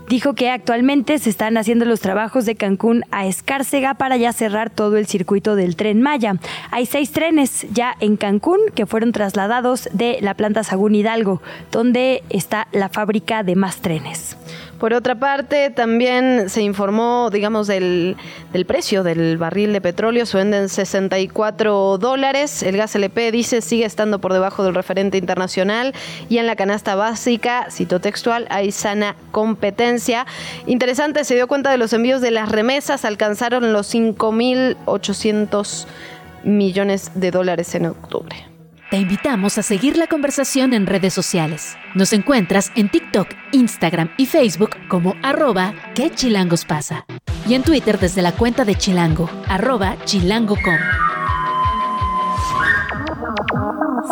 dijo que actualmente se están haciendo los trabajos de Cancún a Escárcega para ya cerrar todo el circuito del tren Maya. Hay seis trenes ya en Cancún que fueron trasladados de la planta Sagún Hidalgo, donde está la fábrica de más trenes. Por otra parte, también se informó, digamos, del, del, precio del barril de petróleo. Se vende en 64 dólares. El gas LP dice sigue estando por debajo del referente internacional. Y en la canasta básica, cito textual, hay sana competencia. Interesante, se dio cuenta de los envíos de las remesas. Alcanzaron los 5.800 millones de dólares en octubre. Te invitamos a seguir la conversación en redes sociales. Nos encuentras en TikTok, Instagram y Facebook como arroba que chilangos pasa. Y en Twitter desde la cuenta de Chilango, arroba chilango.com.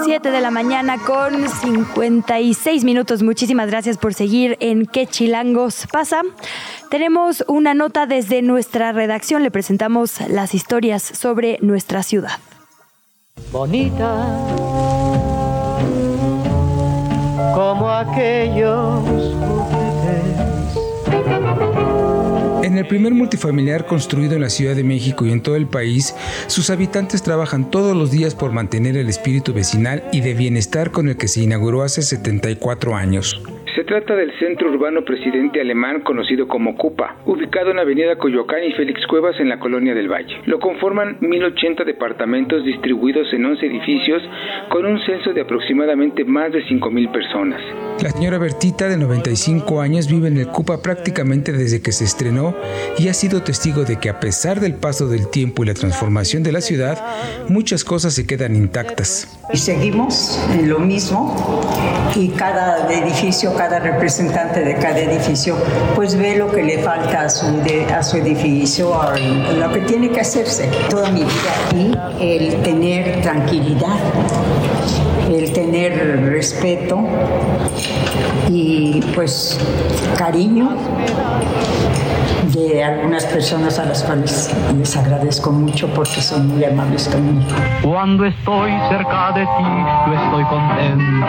7 de la mañana con 56 minutos. Muchísimas gracias por seguir en ¿Qué Chilangos pasa? Tenemos una nota desde nuestra redacción. Le presentamos las historias sobre nuestra ciudad. Bonita como aquellos En el primer multifamiliar construido en la Ciudad de México y en todo el país, sus habitantes trabajan todos los días por mantener el espíritu vecinal y de bienestar con el que se inauguró hace 74 años. Se trata del centro urbano presidente alemán conocido como CUPA, ubicado en Avenida Coyoacán y Félix Cuevas en la colonia del Valle. Lo conforman 1080 departamentos distribuidos en 11 edificios con un censo de aproximadamente más de 5000 personas. La señora Bertita, de 95 años, vive en el CUPA prácticamente desde que se estrenó y ha sido testigo de que a pesar del paso del tiempo y la transformación de la ciudad, muchas cosas se quedan intactas. Y seguimos en lo mismo y cada edificio, cada representante de cada edificio, pues ve lo que le falta a su, a su edificio, lo que tiene que hacerse. Toda mi vida y el tener tranquilidad, el tener respeto y pues cariño de algunas personas a las cuales les agradezco mucho porque son muy amables conmigo. Cuando estoy cerca de ti, yo estoy contento.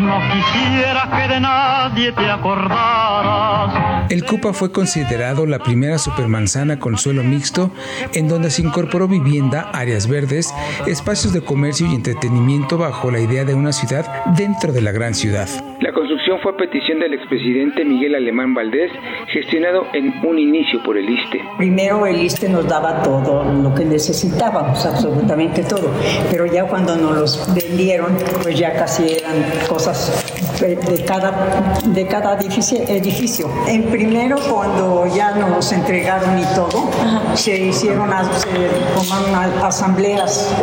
No quisiera que de nadie te acordaras. El Cupa fue considerado la primera supermanzana con suelo mixto en donde se incorporó vivienda, áreas verdes, espacios de comercio y entretenimiento bajo la idea de una ciudad dentro de la gran ciudad. La construcción fue a petición del expresidente Miguel Alemán Valdés, gestionado en un inicio por el ISTE. Primero el ISTE nos daba todo lo que necesitábamos, absolutamente todo, pero ya cuando nos los vendieron, pues ya casi eran cosas de, de cada, de cada edificio, edificio. En primero cuando ya nos entregaron y todo, se hicieron, se tomaron asambleas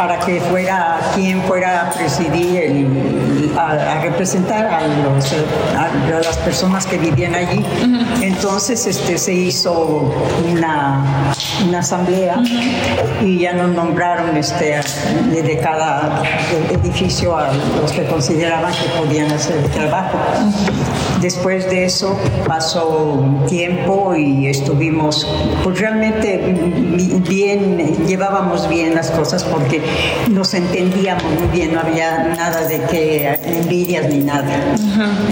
para que fuera quien fuera a presidir, el, a, a representar a, los, a, las personas que vivían allí. Entonces este, se hizo una, una asamblea y ya nos nombraron este, de cada edificio a los que consideraban que podían hacer el trabajo. Después de eso pasó un tiempo y estuvimos, pues realmente bien, llevábamos bien las cosas porque nos entendíamos muy bien, no había nada de que envidias ni nada.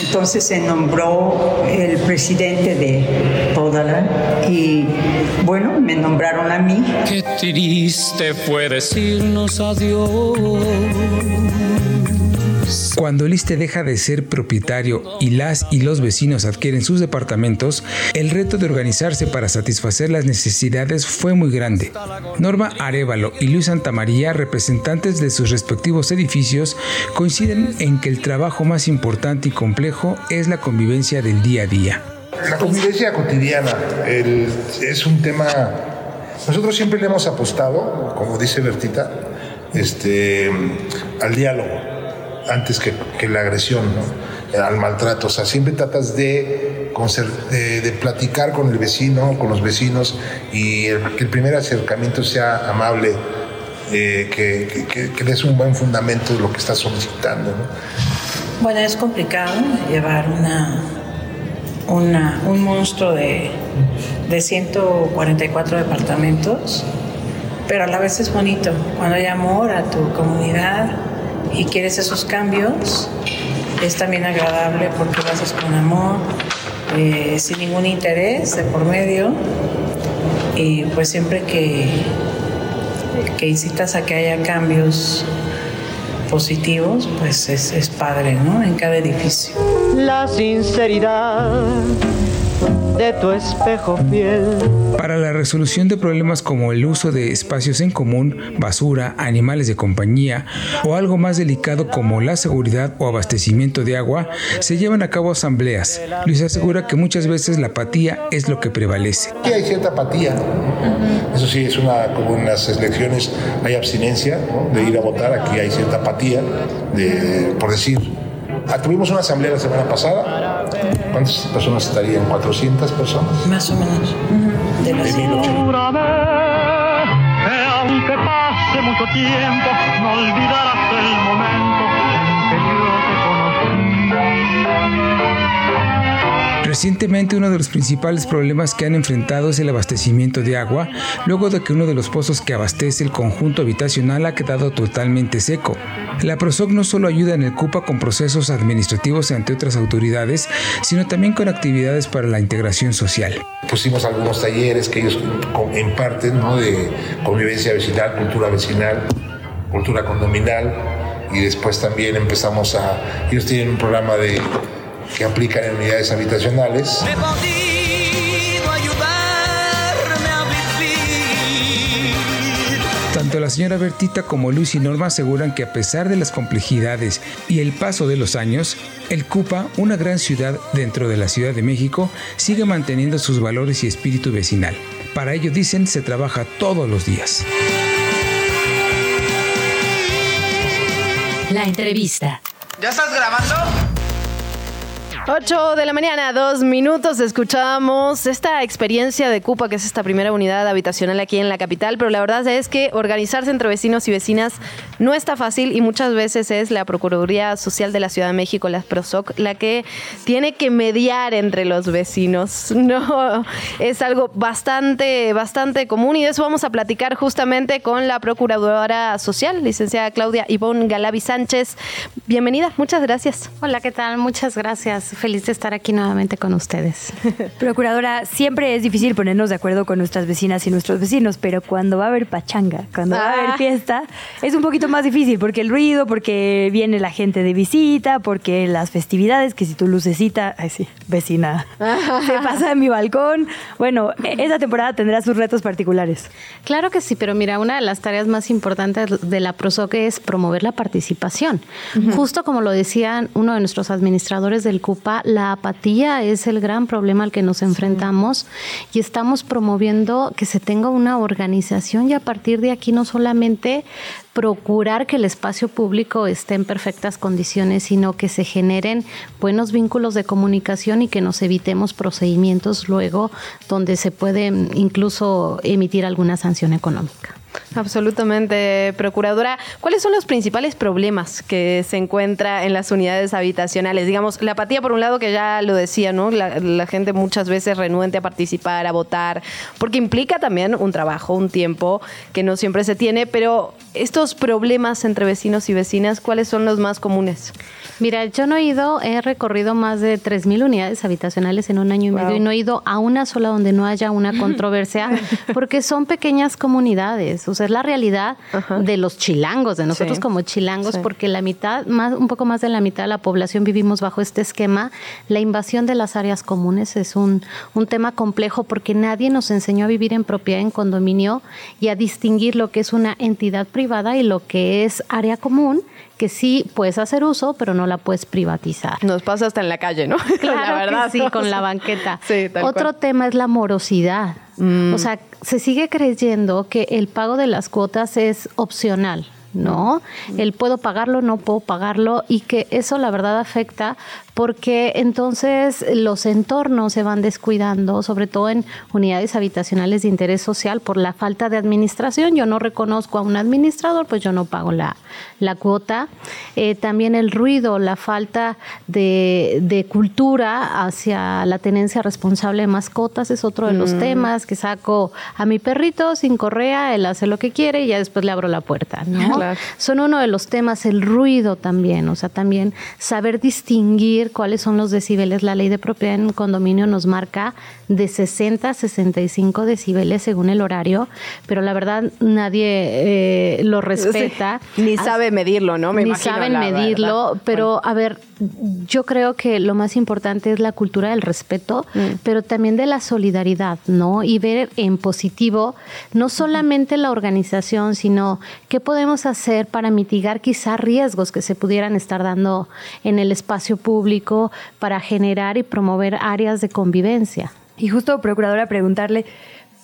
Entonces se nombró el presidente de Podala y bueno, me nombraron a mí. Qué triste fue decirnos adiós. Cuando el deja de ser propietario y las y los vecinos adquieren sus departamentos, el reto de organizarse para satisfacer las necesidades fue muy grande. Norma Arevalo y Luis Santamaría, representantes de sus respectivos edificios, coinciden en que el trabajo más importante y complejo es la convivencia del día a día. La convivencia cotidiana el, es un tema... Nosotros siempre le hemos apostado, como dice Bertita, este, al diálogo antes que, la agresión, ¿no? al maltrato. O sea, siempre tratas de, de, platicar con el vecino, con los vecinos, y que el primer acercamiento sea amable, eh, que, que, que, des un buen fundamento de lo que estás solicitando. ¿no? Bueno, es complicado llevar una, una, un monstruo de, de 144 departamentos, pero a la vez es bonito. Cuando hay amor a tu comunidad y quieres esos cambios, es también agradable porque lo haces con amor, eh, sin ningún interés de por medio. Y pues siempre que, que incitas a que haya cambios positivos, pues es, es padre, ¿no? En cada edificio. La sinceridad de tu espejo fiel. Para la resolución de problemas como el uso de espacios en común, basura, animales de compañía o algo más delicado como la seguridad o abastecimiento de agua, se llevan a cabo asambleas. Luis asegura que muchas veces la apatía es lo que prevalece. Aquí hay cierta apatía. Eso sí, es una, como en las elecciones hay abstinencia ¿no? de ir a votar, aquí hay cierta apatía, de, por decir, ah, tuvimos una asamblea la semana pasada, ¿cuántas personas estarían? ¿400 personas? Más o menos. De las Júrame que aunque pase mucho tiempo, no olvidarás el momento en que yo te Recientemente uno de los principales problemas que han enfrentado es el abastecimiento de agua, luego de que uno de los pozos que abastece el conjunto habitacional ha quedado totalmente seco. La PROSOC no solo ayuda en el CUPA con procesos administrativos ante otras autoridades, sino también con actividades para la integración social. Pusimos algunos talleres que ellos imparten ¿no? de convivencia vecinal, cultura vecinal, cultura condominal y después también empezamos a... Ellos tienen un programa de que aplican en unidades habitacionales. podido ayudarme a vivir. Tanto la señora Bertita como Luis y Norma aseguran que a pesar de las complejidades y el paso de los años, el CUPA, una gran ciudad dentro de la Ciudad de México, sigue manteniendo sus valores y espíritu vecinal. Para ello, dicen, se trabaja todos los días. La entrevista. ¿Ya estás grabando? 8 de la mañana, dos minutos, escuchábamos esta experiencia de CUPA, que es esta primera unidad habitacional aquí en la capital, pero la verdad es que organizarse entre vecinos y vecinas no está fácil y muchas veces es la Procuraduría Social de la Ciudad de México, la PROSOC, la que tiene que mediar entre los vecinos. (laughs) No, es algo bastante, bastante común y de eso vamos a platicar justamente con la Procuradora Social, licenciada Claudia Ivonne Galavi Sánchez. Bienvenida, muchas gracias. Hola, ¿qué tal? Muchas gracias. Feliz de estar aquí nuevamente con ustedes. (laughs) Procuradora, siempre es difícil ponernos de acuerdo con nuestras vecinas y nuestros vecinos, pero cuando va a haber pachanga, cuando va a Ah. haber fiesta, es un poquito más difícil porque el ruido, porque viene la gente de visita, porque las festividades, que si tu lucecita, ay sí, vecina, (laughs) se pasa en mi balcón. Bueno, e- esa temporada tendrá sus retos particulares. Claro que sí, pero mira, una de las tareas más importantes de la PROSOC es promover la participación. Justo como lo decían uno de nuestros administradores del La apatía es el gran problema al que nos enfrentamos y estamos promoviendo que se tenga una organización y a partir de aquí no solamente procurar que el espacio público esté en perfectas condiciones, sino que se generen buenos vínculos de comunicación y que nos evitemos procedimientos luego donde se puede mm, incluso emitir alguna sanción económica. Absolutamente, Procuradora. ¿Cuáles son los principales problemas que se encuentra en las unidades habitacionales? Digamos, la apatía, por un lado, que ya lo decía, ¿no? La, la gente muchas veces renuente a participar, a votar, porque implica también un trabajo, un tiempo que no siempre se tiene, pero estos problemas entre vecinos y vecinas, ¿cuáles son los más comunes? Mira, yo no he ido, he recorrido más de 3.000 unidades habitacionales en un año y medio y no he ido a una sola donde no haya una (laughs) controversia, porque son pequeñas comunidades, o sea, es la realidad de los chilangos, de nosotros Sí. como chilangos, Sí. porque la mitad, más, un poco más de la mitad de la población vivimos bajo este esquema. La invasión de las áreas comunes es un, un tema complejo porque nadie nos enseñó a vivir en propiedad en condominio y a distinguir lo que es una entidad privada y lo que es área común que sí puedes hacer uso, pero no la puedes privatizar. Nos pasa hasta en la calle, ¿no? (laughs) Claro la verdad. que sí, con la banqueta. (laughs) Sí, tal Otro cual. Mm. tema es la morosidad. O sea, se sigue creyendo que el pago de las cuotas es opcional. ¿no? Mm. El puedo pagarlo, no puedo pagarlo y que eso la verdad afecta porque entonces los entornos se van descuidando, sobre todo en unidades habitacionales de interés social por la falta de administración. Yo no reconozco a un administrador, pues yo no pago la, la cuota. Eh, también el ruido, la falta de, de, cultura hacia la tenencia responsable de mascotas es otro de los Mm. temas que saco a mi perrito sin correa, él hace lo que quiere y ya después le abro la puerta. ¿no? Claro. Son uno de los temas, el ruido también, o sea, también saber distinguir cuáles son los decibeles. La ley de propiedad en condominio nos marca de 60 a 65 decibeles según el horario, pero la verdad nadie eh, lo respeta. Sí, Ni sabe medirlo, ¿no? Me Ni imagino, saben medirlo, verdad. pero a ver, yo creo que lo más importante es la cultura del respeto, pero también de la solidaridad, ¿no? Y ver en positivo no solamente la organización, sino qué podemos hacer para mitigar quizá riesgos que se pudieran estar dando en el espacio público para generar y promover áreas de convivencia. Y justo, procuradora, preguntarle,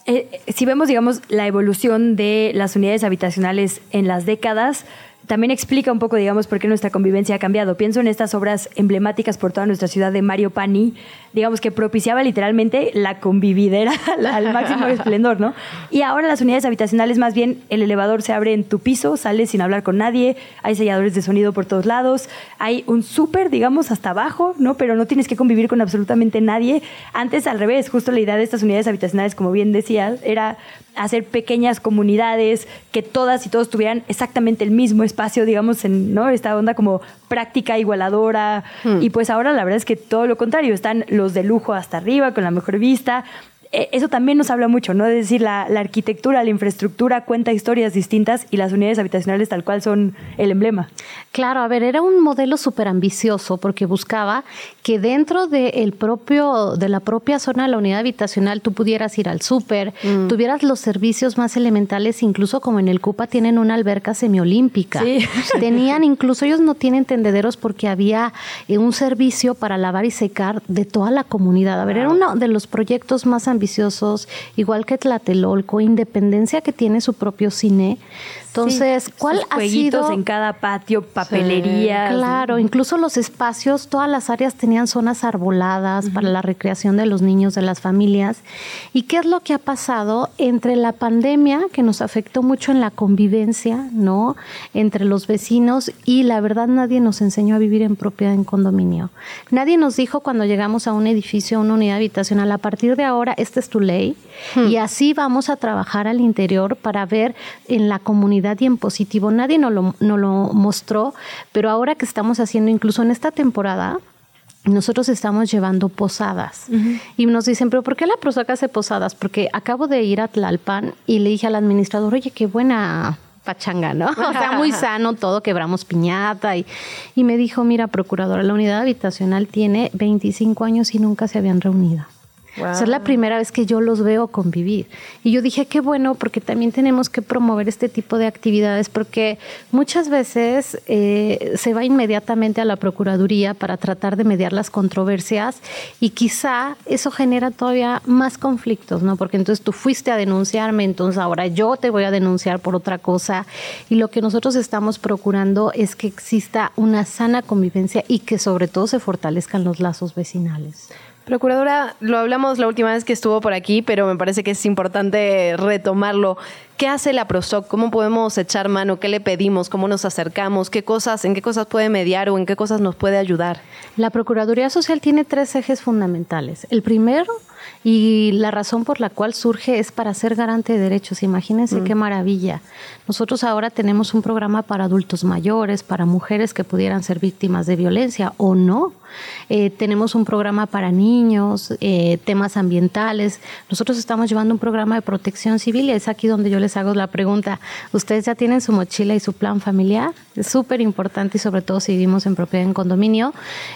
eh, si vemos, digamos, la evolución de las unidades habitacionales en las décadas, también explica un poco, digamos, por qué nuestra convivencia ha cambiado. Pienso en estas obras emblemáticas por toda nuestra ciudad de Mario Pani, digamos, que propiciaba literalmente la convividera (laughs) al máximo esplendor, ¿no? Y ahora las unidades habitacionales, más bien, el elevador se abre en tu piso, sales sin hablar con nadie, hay selladores de sonido por todos lados, hay un súper, digamos, hasta abajo, ¿no? Pero no tienes que convivir con absolutamente nadie. Antes, al revés, justo la idea de estas unidades habitacionales, como bien decías, era hacer pequeñas comunidades que todas y todos tuvieran exactamente el mismo espacio, digamos, en ¿no? esta onda como práctica igualadora. Y pues ahora la verdad es que todo lo contrario, están los de lujo hasta arriba, con la mejor vista. Eh, Eso también nos habla mucho, ¿no? Es decir, la, la arquitectura, la infraestructura cuenta historias distintas y las unidades habitacionales tal cual son el emblema. Claro, a ver, era un modelo súper ambicioso porque buscaba que dentro de, propio, de la propia zona de la unidad habitacional tú pudieras ir al súper, Mm. tuvieras los servicios más elementales, incluso como en el CUPA tienen una alberca semiolímpica. Sí. (laughs) Tenían, incluso ellos no tienen tendederos porque había eh, un servicio para lavar y secar de toda la comunidad. A ver, era uno de los proyectos más ambiciosos, igual que Tlatelolco, Independencia que tiene su propio cine. Entonces, Sí, ¿cuál sus ha sido? en cada patio, papelería. Claro, incluso los espacios, todas las áreas tenían zonas arboladas para la recreación de los niños, de las familias. ¿Y qué es lo que ha pasado entre la pandemia, que nos afectó mucho en la convivencia, ¿no? Entre los vecinos y la verdad nadie nos enseñó a vivir en propiedad en condominio. Nadie nos dijo cuando llegamos a un edificio, a una unidad habitacional, a partir de ahora esta es tu ley y así vamos a trabajar al interior para ver en la comunidad y en positivo. Nadie nos lo, nos lo mostró, pero ahora que estamos haciendo incluso en esta temporada, nosotros estamos llevando posadas y nos dicen, pero ¿por qué la prosoca hace posadas? Porque acabo de ir a Tlalpan y le dije al administrador, oye, qué buena pachanga, ¿no? (laughs) O sea, muy sano todo, quebramos piñata y, y me dijo, mira, procuradora, la unidad habitacional tiene 25 años y nunca se habían reunido. Sea, es la primera vez que yo los veo convivir. Y yo dije, qué bueno, porque también tenemos que promover este tipo de actividades, porque muchas veces eh, se va inmediatamente a la Procuraduría para tratar de mediar las controversias y quizá eso genera todavía más conflictos, ¿no? Porque entonces tú fuiste a denunciarme, entonces ahora yo te voy a denunciar por otra cosa. Y lo que nosotros estamos procurando es que exista una sana convivencia y que sobre todo se fortalezcan los lazos vecinales. Procuradora, lo hablamos la última vez que estuvo por aquí, pero me parece que es importante retomarlo. ¿Qué hace la PROSOC? ¿Cómo podemos echar mano? ¿Qué le pedimos? ¿Cómo nos acercamos? ¿Qué cosas, en qué cosas puede mediar o en qué cosas nos puede ayudar? La Procuraduría Social tiene tres ejes fundamentales. El primero, y la razón por la cual surge es para ser garante de derechos. Imagínense Mm. qué maravilla. Nosotros ahora tenemos un programa para adultos mayores, para mujeres que pudieran ser víctimas de violencia o no. Eh, tenemos un programa para niños, eh, temas ambientales. Nosotros estamos llevando un programa de protección civil y es aquí donde yo les hago la pregunta. ¿Ustedes ya tienen su mochila y su plan familiar? Es súper importante y sobre todo si vivimos en propiedad en condominio.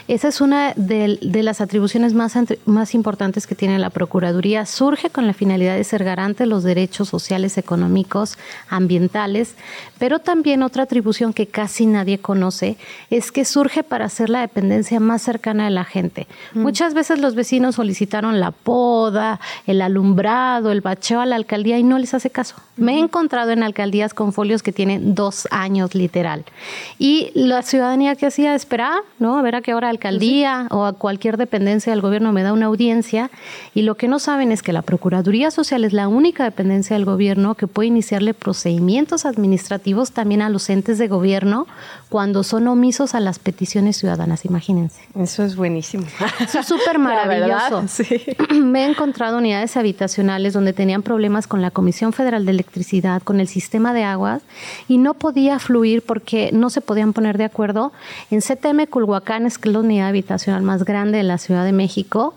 Esa es una de, de las atribuciones más, más importantes que tiene la Procuraduría surge con la finalidad de ser garante de los derechos sociales, económicos, ambientales, pero también otra atribución que casi nadie conoce es que surge para hacer la dependencia más cercana de la gente. Mm. Muchas veces los vecinos solicitaron la poda, el alumbrado, el bacheo a la alcaldía y no les hace caso. Me he encontrado en alcaldías con folios que tienen dos años literal. Y la ciudadanía que hacía esperar, ¿no? A ver a qué hora alcaldía o a cualquier dependencia del gobierno me da una audiencia. Y lo que no saben es que la Procuraduría Social es la única dependencia del gobierno que puede iniciarle procedimientos administrativos también a los entes de gobierno cuando son omisos a las peticiones ciudadanas, imagínense. Eso es buenísimo. Eso es (laughs) súper maravilloso. (clears throat) Me he encontrado unidades habitacionales donde tenían problemas con la Comisión Federal de Electricidad, con el sistema de aguas, y no podía fluir porque no se podían poner de acuerdo. En CTM Culhuacán, es que es la unidad habitacional más grande de la Ciudad de México,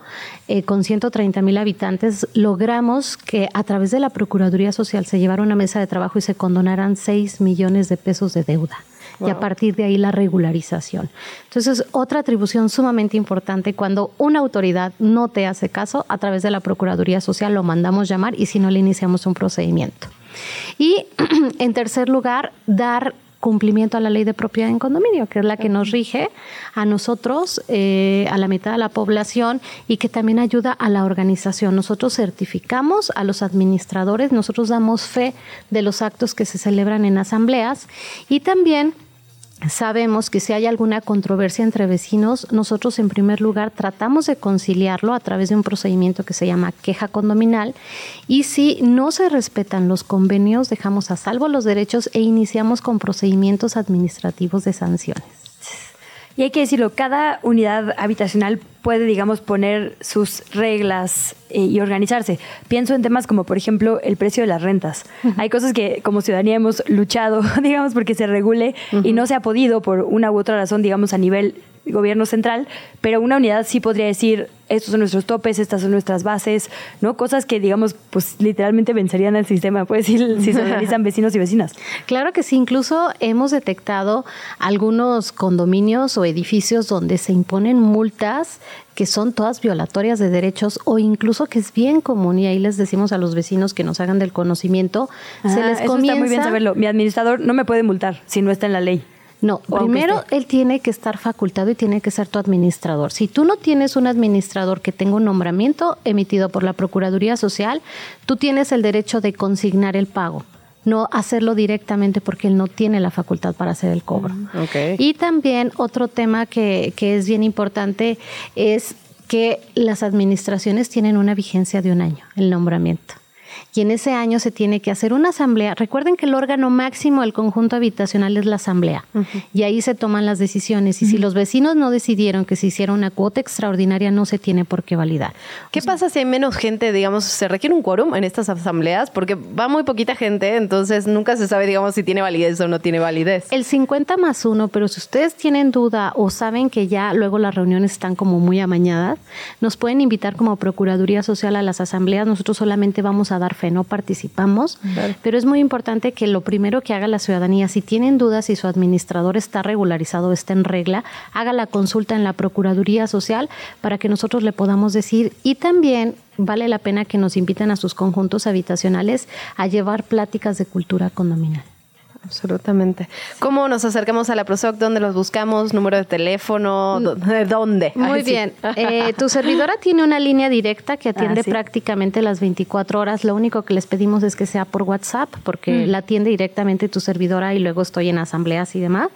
eh, con 130 mil habitantes, logramos que a través de la Procuraduría Social se llevara una mesa de trabajo y se condonaran 6 millones de pesos de deuda y a partir de ahí la regularización. Entonces, otra atribución sumamente importante, cuando una autoridad no te hace caso, a través de la Procuraduría Social lo mandamos llamar y si no le iniciamos un procedimiento. Y (clears throat) en tercer lugar, dar cumplimiento a la ley de propiedad en condominio, que es la que nos rige a nosotros, eh, a la mitad de la población y que también ayuda a la organización. Nosotros certificamos a los administradores, nosotros damos fe de los actos que se celebran en asambleas y también Sabemos que si hay alguna controversia entre vecinos, nosotros en primer lugar tratamos de conciliarlo a través de un procedimiento que se llama queja condominal y si no se respetan los convenios, dejamos a salvo los derechos e iniciamos con procedimientos administrativos de sanciones. Y hay que decirlo, cada unidad habitacional puede, digamos, poner sus reglas eh, y organizarse. Pienso en temas como, por ejemplo, el precio de las rentas. Hay cosas que como ciudadanía hemos luchado, (laughs) digamos, porque se regule y no se ha podido por una u otra razón, digamos, a nivel gobierno central, pero una unidad sí podría decir, estos son nuestros topes, estas son nuestras bases, ¿no? Cosas que, digamos, pues literalmente vencerían al sistema, (laughs) pues, si, si se organizan vecinos y vecinas. Claro que sí, incluso hemos detectado algunos condominios o edificios donde se imponen multas que son todas violatorias de derechos o incluso que es bien común y ahí les decimos a los vecinos que nos hagan del conocimiento, se Ah, les eso comienza está muy bien saberlo. Mi administrador no me puede multar si no está en la ley. No, O primero él tiene que estar facultado y tiene que ser tu administrador. Si tú no tienes un administrador que tenga un nombramiento emitido por la Procuraduría Social, tú tienes el derecho de consignar el pago, no hacerlo directamente porque él no tiene la facultad para hacer el cobro. Y también otro tema que, que es bien importante es que las administraciones tienen una vigencia de un año, el nombramiento. Y en ese año se tiene que hacer una asamblea. Recuerden que el órgano máximo del conjunto habitacional es la asamblea. Y ahí se toman las decisiones. Y si los vecinos no decidieron que se hiciera una cuota extraordinaria, no se tiene por qué validar. ¿Qué pasa si hay menos gente, digamos, se requiere un quórum en estas asambleas? Porque va muy poquita gente, entonces nunca se sabe, digamos, si tiene validez o no tiene validez. El 50 más uno, pero si ustedes tienen duda o saben que ya luego las reuniones están como muy amañadas, nos pueden invitar como Procuraduría Social a las asambleas. Nosotros solamente vamos a dar no participamos. Pero es muy importante que lo primero que haga la ciudadanía, si tienen dudas si su administrador está regularizado, está en regla, haga la consulta en la Procuraduría Social para que nosotros le podamos decir. Y también vale la pena que nos inviten a sus conjuntos habitacionales a llevar pláticas de cultura condominal. Absolutamente. ¿Cómo nos acercamos a la PROSOC? ¿Dónde los buscamos? ¿Número de teléfono? ¿Dó- ¿De dónde? Muy Ay, sí. bien. (laughs) Eh, tu servidora tiene una línea directa que atiende Ah, sí. prácticamente las 24 horas. Lo único que les pedimos es que sea por WhatsApp, porque Mm. la atiende directamente tu servidora y luego estoy en asambleas y demás.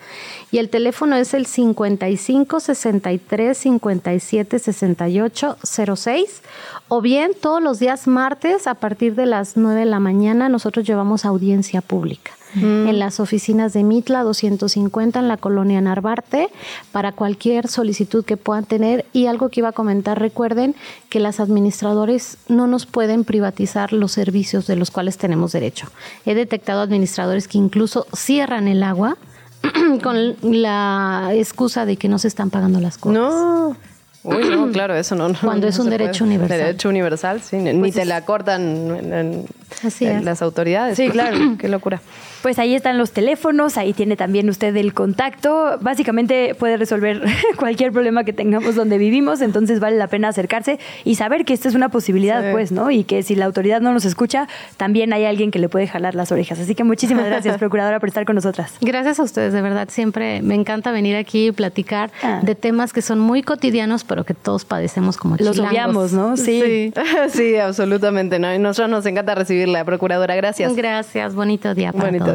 Y el teléfono es el 55 63 57 68 06. O bien todos los días martes a partir de las 9 de la mañana nosotros llevamos audiencia pública Mm. en las oficinas de Mitla 250 en la colonia Narvarte para cualquier solicitud que puedan tener. Y algo que iba a comentar, recuerden que las administradores no nos pueden privatizar los servicios de los cuales tenemos derecho. He detectado administradores que incluso cierran el agua (clears throat) con la excusa de que no se están pagando las cosas. No. Uy, no, (clears throat) claro, eso no. no Cuando no es un derecho puede. universal. Derecho universal, sí. ni Pues te la cortan. en- en- Así es. las autoridades. Sí, claro. (clears throat) Qué locura. Pues ahí están los teléfonos, ahí tiene también usted el contacto. Básicamente puede resolver (laughs) cualquier problema que tengamos donde vivimos, entonces vale la pena acercarse y saber que esta es una posibilidad, Sí. pues, ¿no? Y que si la autoridad no nos escucha, también hay alguien que le puede jalar las orejas. Así que muchísimas (laughs) gracias, Procuradora, por estar con nosotras. Gracias a ustedes, de verdad. Siempre me encanta venir aquí y platicar de temas que son muy cotidianos, pero que todos padecemos como Los chilangos. obviamos, ¿no? Sí, sí, (laughs) absolutamente. ¿no? Y nosotros nos encanta recibirla, Procuradora. Gracias. Gracias, bonito día para Bonito todos.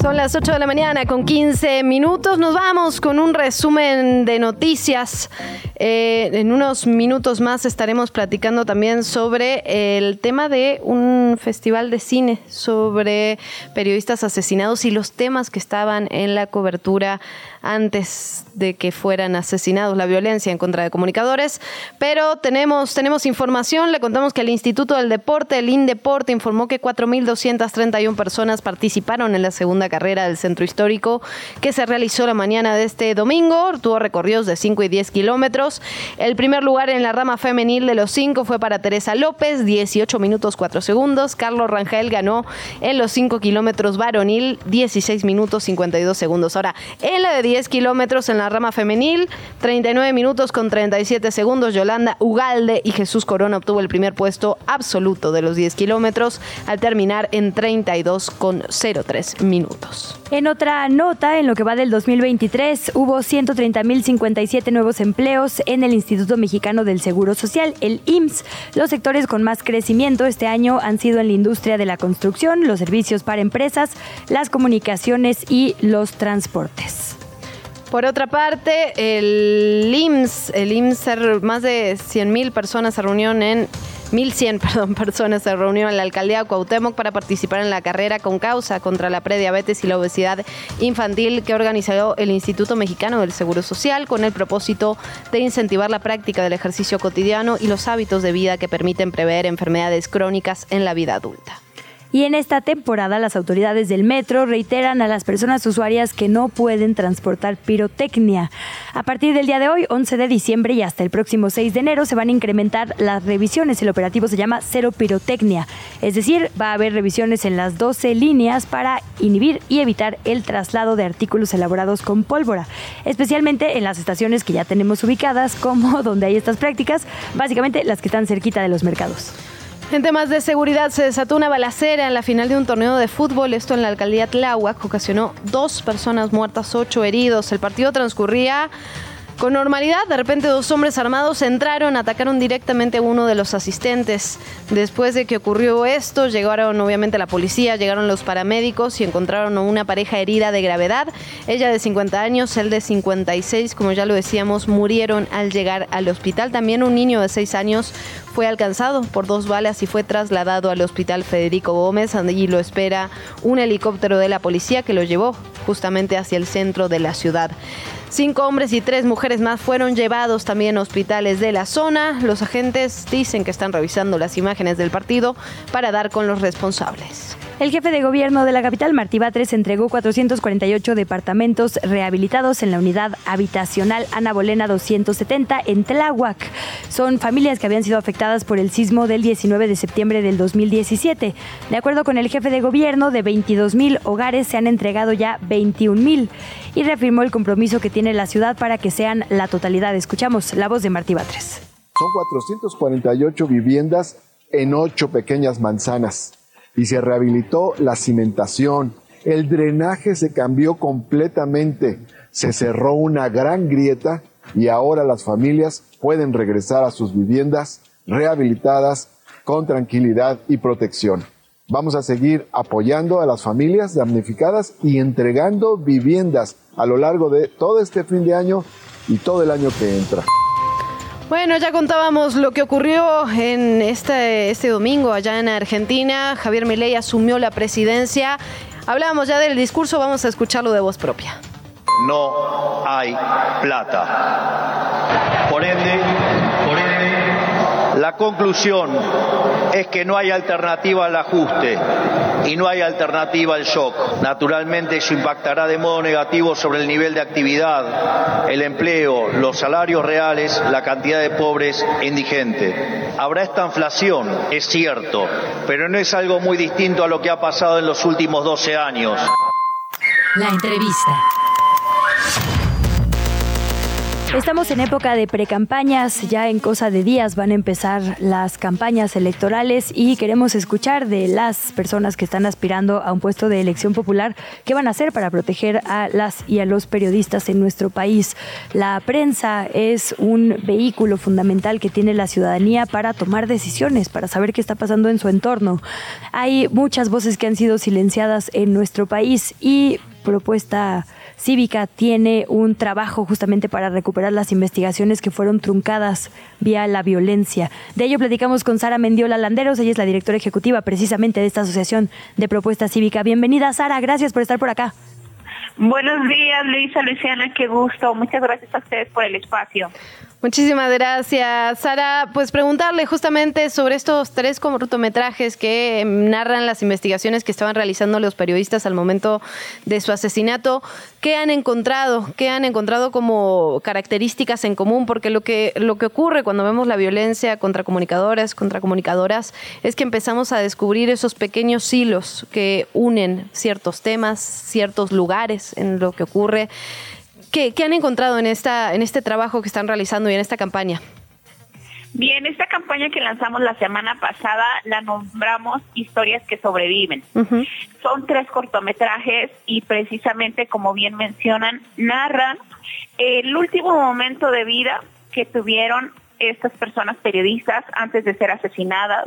Son las 8 de la mañana con 15 minutos. Nos vamos con un resumen de noticias. Eh, en unos minutos más estaremos platicando también sobre el tema de un festival de cine, sobre periodistas asesinados y los temas que estaban en la cobertura antes de que fueran asesinados, la violencia en contra de comunicadores. Pero tenemos, tenemos información, le contamos que el Instituto del Deporte, el INDEPORTE, informó que 4.231 personas participaron en la segunda carrera del Centro Histórico que se realizó la mañana de este domingo. Tuvo recorridos de 5 y 10 kilómetros. El primer lugar en la rama femenil de los 5 fue para Teresa López, 18 minutos 4 segundos. Carlos Rangel ganó en los 5 kilómetros varonil, 16 minutos 52 segundos. Ahora, en la de 10 kilómetros en la rama femenil, 39 minutos con 37 segundos. Yolanda Ugalde y Jesús Corona obtuvo el primer puesto absoluto de los 10 kilómetros al terminar en 32 con 03 minutos. En otra nota, en lo que va del 2023, hubo 130.057 nuevos empleos en el Instituto Mexicano del Seguro Social, el IMSS. Los sectores con más crecimiento este año han sido en la industria de la construcción, los servicios para empresas, las comunicaciones y los transportes. Por otra parte, el IMSS, el IMSS, se- más de 100.000 personas se reunieron en 1.100 (laughs) perdón, personas se reunieron en la alcaldía de Cuauhtémoc para participar en la carrera con causa contra la prediabetes y la obesidad infantil que organizó el Instituto Mexicano del Seguro Social con el propósito de incentivar la práctica del ejercicio cotidiano y los hábitos de vida que permiten prever enfermedades crónicas en la vida adulta. Y en esta temporada las autoridades del metro reiteran a las personas usuarias que no pueden transportar pirotecnia. A partir del día de hoy, 11 de diciembre y hasta el próximo 6 de enero se van a incrementar las revisiones. El operativo se llama Cero Pirotecnia. Es decir, va a haber revisiones en las 12 líneas para inhibir y evitar el traslado de artículos elaborados con pólvora. Especialmente en las estaciones que ya tenemos ubicadas como (laughs) donde hay estas prácticas, básicamente las que están cerquita de los mercados. En temas de seguridad se desató una balacera en la final de un torneo de fútbol, esto en la alcaldía Tláhuac, ocasionó dos personas muertas, ocho heridos. El partido transcurría con normalidad, de repente dos hombres armados entraron, atacaron directamente a uno de los asistentes. Después de que ocurrió esto, llegaron obviamente la policía, llegaron los paramédicos y encontraron a una pareja herida de gravedad. Ella de 50 años, él de 56, como ya lo decíamos, murieron al llegar al hospital. También un niño de 6 años fue alcanzado por dos balas y fue trasladado al hospital Federico Gómez. Allí lo espera un helicóptero de la policía que lo llevó justamente hacia el centro de la ciudad. Cinco hombres y tres mujeres más fueron llevados también a hospitales de la zona. Los agentes dicen que están revisando las imágenes del partido para dar con los responsables. El jefe de gobierno de la capital, Martí Batres, entregó 448 departamentos rehabilitados en la unidad habitacional Ana Bolena 270 en Tláhuac. Son familias que habían sido afectadas por el sismo del 19 de septiembre del 2017. De acuerdo con el jefe de gobierno, de 22 mil hogares se han entregado ya 21 mil y reafirmó el compromiso que tiene la ciudad para que sean la totalidad. Escuchamos la voz de Martí Batres. Son 448 viviendas en ocho pequeñas manzanas y se rehabilitó la cimentación. El drenaje se cambió completamente. Se cerró una gran grieta y ahora las familias pueden regresar a sus viviendas rehabilitadas con tranquilidad y protección. Vamos a seguir apoyando a las familias damnificadas y entregando viviendas a lo largo de todo este fin de año y todo el año que entra. Bueno, ya contábamos lo que ocurrió en este, este domingo allá en Argentina. Javier Milei asumió la presidencia. Hablábamos ya del discurso, vamos a escucharlo de voz propia. no hay plata. Por ende, La conclusión es que no hay alternativa al ajuste y no hay alternativa al shock. Naturalmente eso impactará de modo negativo sobre el nivel de actividad, el empleo, los salarios reales, la cantidad de pobres e indigentes. Habrá esta inflación, es cierto, pero no es algo muy distinto a lo que ha pasado en los últimos 12 años. La entrevista. Estamos en época de precampañas, ya en cosa de días van a empezar las campañas electorales y queremos escuchar de las personas que están aspirando a un puesto de elección popular qué van a hacer para proteger a las y a los periodistas en nuestro país. La prensa es un vehículo fundamental que tiene la ciudadanía para tomar decisiones, para saber qué está pasando en su entorno. Hay muchas voces que han sido silenciadas en nuestro país y propuesta Cívica tiene un trabajo justamente para recuperar las investigaciones que fueron truncadas vía la violencia. De ello platicamos con Sara Mendiola Landeros, ella es la directora ejecutiva precisamente de esta Asociación de Propuesta Cívica. Bienvenida Sara, gracias por estar por acá. Buenos días, Luisa, Luciana, qué gusto. Muchas gracias a ustedes por el espacio. Muchísimas gracias, Sara. Pues preguntarle justamente sobre estos tres cortometrajes que narran las investigaciones que estaban realizando los periodistas al momento de su asesinato. ¿Qué han encontrado? ¿Qué han encontrado como características en común? Porque lo que, lo que ocurre cuando vemos la violencia contra comunicadores, contra comunicadoras, es que empezamos a descubrir esos pequeños hilos que unen ciertos temas, ciertos lugares en lo que ocurre. ¿Qué, han encontrado en, esta, en este trabajo que están realizando y en esta campaña? Bien, esta campaña que lanzamos la semana pasada la nombramos Historias que sobreviven. Son tres cortometrajes y precisamente, como bien mencionan, narran el último momento de vida que tuvieron estas personas periodistas antes de ser asesinadas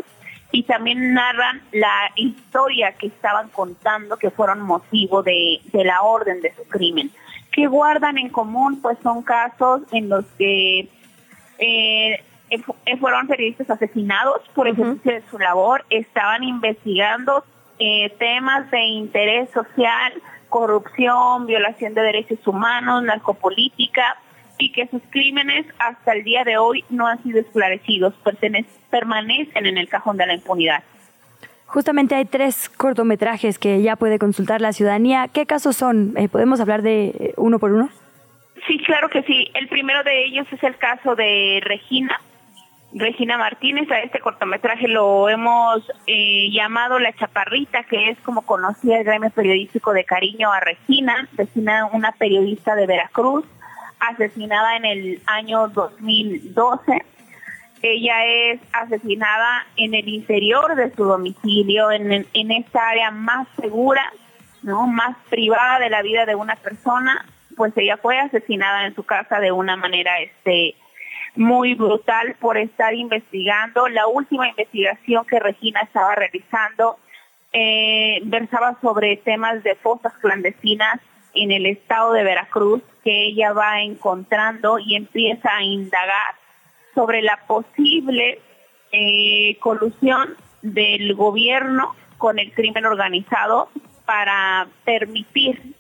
y también narran la historia que estaban contando que fueron motivo de, de la orden de su crimen. Que guardan en común? Pues son casos en los que eh, eh, fueron periodistas asesinados por ejercicio de su labor, estaban investigando eh, temas de interés social, corrupción, violación de derechos humanos, narcopolítica, y que sus crímenes hasta el día de hoy no han sido esclarecidos, permanecen en el cajón de la impunidad. Justamente hay tres cortometrajes que ya puede consultar la ciudadanía. ¿Qué casos son? Eh, ¿Podemos hablar de eh, uno por uno? Sí, claro que sí. El primero de ellos es el caso de Regina. Regina Martínez, a este cortometraje lo hemos eh, llamado La Chaparrita, que es como conocía el gremio periodístico de cariño a Regina, Regina, una periodista de Veracruz, asesinada en el año 2012 ella es asesinada en el interior de su domicilio, en, en esta área más segura, ¿no? más privada de la vida de una persona, pues ella fue asesinada en su casa de una manera este muy brutal por estar investigando. La última investigación que Regina estaba realizando eh, versaba sobre temas de fosas clandestinas en el estado de Veracruz que ella va encontrando y empieza a indagar sobre la posible eh, colusión del gobierno con el crimen organizado para permitir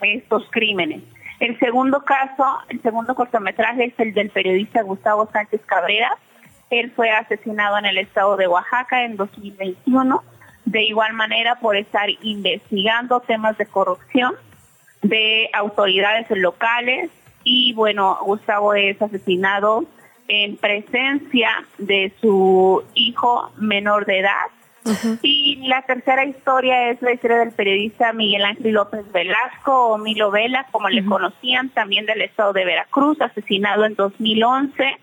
estos crímenes. El segundo caso, el segundo cortometraje es el del periodista Gustavo Sánchez Cabrera. Él fue asesinado en el estado de Oaxaca en 2021, de igual manera por estar investigando temas de corrupción de autoridades locales y bueno, Gustavo es asesinado en presencia de su hijo menor de edad. Y la tercera historia es la historia del periodista Miguel Ángel López Velasco o Milo Vela, como le conocían, también del estado de Veracruz, asesinado en 2011.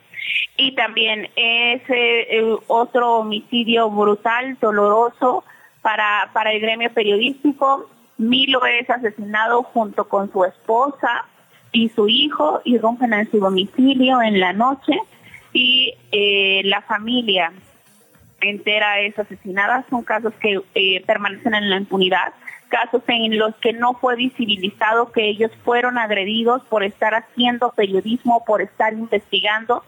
Y también ese otro homicidio brutal, doloroso para, para el gremio periodístico. Milo es asesinado junto con su esposa y su hijo y rompen en su domicilio en la noche y eh, la familia entera es asesinada. Son casos que eh, permanecen en la impunidad, casos en los que no fue visibilizado que ellos fueron agredidos por estar haciendo periodismo, por estar investigando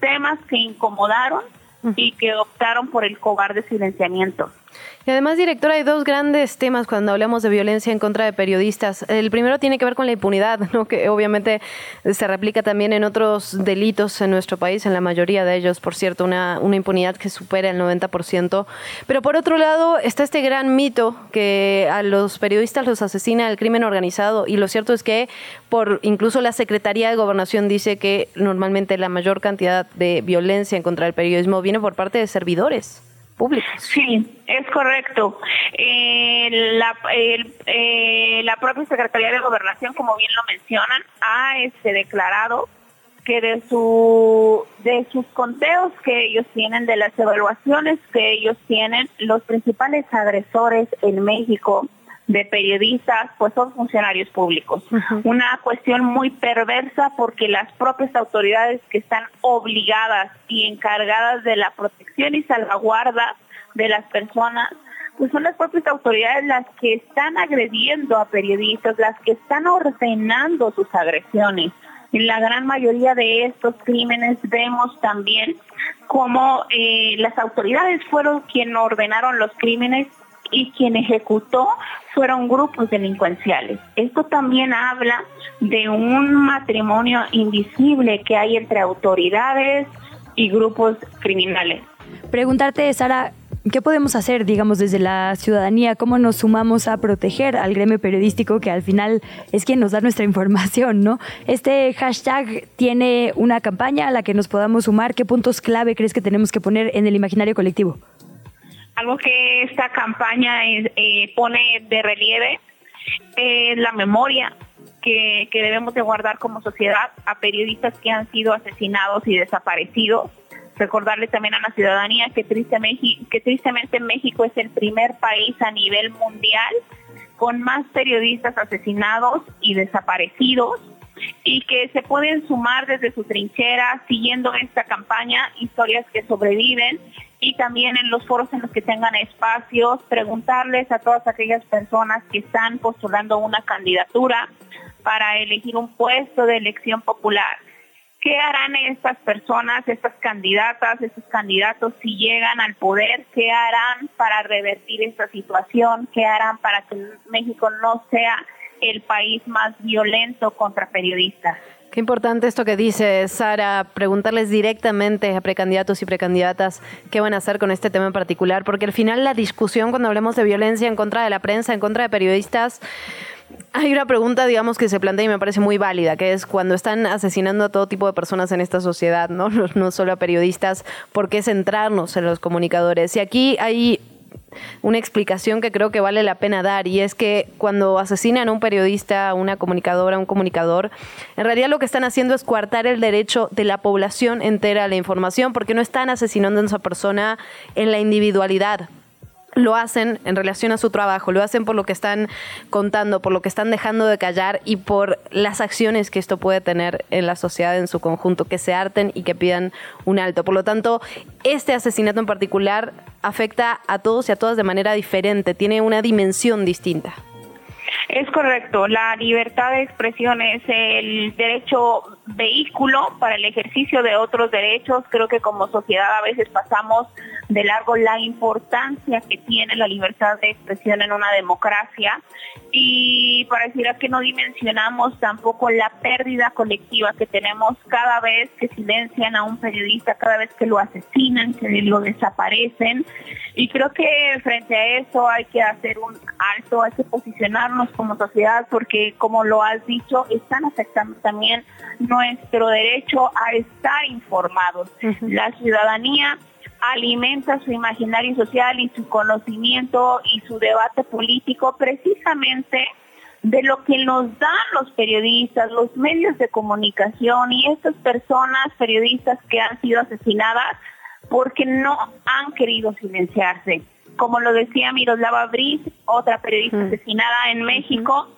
temas que incomodaron y que optaron por el cobarde silenciamiento. Y además, directora, hay dos grandes temas cuando hablamos de violencia en contra de periodistas. El primero tiene que ver con la impunidad, ¿no? que obviamente se replica también en otros delitos en nuestro país, en la mayoría de ellos, por cierto, una, una impunidad que supera el 90%. Pero por otro lado está este gran mito que a los periodistas los asesina el crimen organizado y lo cierto es que por incluso la Secretaría de Gobernación dice que normalmente la mayor cantidad de violencia en contra del periodismo viene por parte de servidores. Sí, es correcto. La, eh, la propia Secretaría de Gobernación, como bien lo mencionan, ha este, declarado que de su de sus conteos que ellos tienen, de las evaluaciones que ellos tienen, los principales agresores en México de periodistas, pues son funcionarios públicos. Una cuestión muy perversa porque las propias autoridades que están obligadas y encargadas de la protección y salvaguarda de las personas, pues son las propias autoridades las que están agrediendo a periodistas, las que están ordenando sus agresiones. En la gran mayoría de estos crímenes vemos también cómo eh, las autoridades fueron quienes ordenaron los crímenes y quien ejecutó fueron grupos delincuenciales. Esto también habla de un matrimonio invisible que hay entre autoridades y grupos criminales. Preguntarte, Sara, ¿qué podemos hacer, digamos, desde la ciudadanía? ¿Cómo nos sumamos a proteger al gremio periodístico que al final es quien nos da nuestra (laughs) información, ¿no? Este hashtag tiene una campaña a la que nos podamos sumar. ¿Qué puntos clave crees que tenemos que poner en el imaginario colectivo? Algo que esta campaña eh, pone de relieve es la memoria que, debemos de guardar como sociedad a periodistas que han sido asesinados y desaparecidos. Recordarle también a la ciudadanía que, que tristemente México es el primer país a nivel mundial con más periodistas asesinados y desaparecidos y que se pueden sumar desde su trinchera siguiendo esta campaña Historias que sobreviven y también en los foros en los que tengan espacios, preguntarles a todas aquellas personas que están postulando una candidatura para elegir un puesto de elección popular. ¿Qué harán estas personas, estas candidatas, estos candidatos si llegan al poder? ¿Qué harán para revertir esta situación? ¿Qué harán para que México no sea el país más violento contra periodistas? Qué importante esto que dice Sara, preguntarles directamente a precandidatos y precandidatas qué van a hacer con este tema en particular, porque al final la discusión cuando hablemos de violencia en contra de la prensa, en contra de periodistas, hay una pregunta, digamos, que se plantea y me parece muy válida, que es cuando están asesinando a todo tipo de personas en esta sociedad. No, (laughs) no solo a periodistas, ¿por qué centrarnos en los comunicadores? Y aquí hay una explicación que creo que vale la pena dar y es que cuando asesinan a un periodista, a una comunicadora, a un comunicador, en realidad lo que están haciendo es coartar el derecho de la población entera a la información porque no están asesinando a esa persona en la individualidad, lo hacen en relación a su trabajo, lo hacen por lo que están contando, por lo que están dejando de callar y por las acciones que esto puede tener en la sociedad en su conjunto, que se harten y que pidan un alto. Por lo tanto, este asesinato en particular afecta a todos y a todas de manera diferente, tiene una dimensión distinta. Es correcto, la libertad de expresión es el derecho vehículo para el ejercicio de otros derechos. Creo que como sociedad a veces pasamos de largo la importancia que tiene la libertad de expresión en una democracia y pareciera que no dimensionamos tampoco la pérdida colectiva que tenemos cada vez que silencian a un periodista, cada vez que lo asesinan, que lo desaparecen y creo que frente a eso hay que hacer un alto, hay que posicionarnos como sociedad porque como lo has dicho, están afectando también nuestro derecho a estar informados. La ciudadanía alimenta su imaginario social y su conocimiento y su debate político precisamente de lo que nos dan los periodistas, los medios de comunicación y estas personas periodistas que han sido asesinadas porque no han querido silenciarse. Como lo decía Miroslava Briz, otra periodista mm. asesinada en México,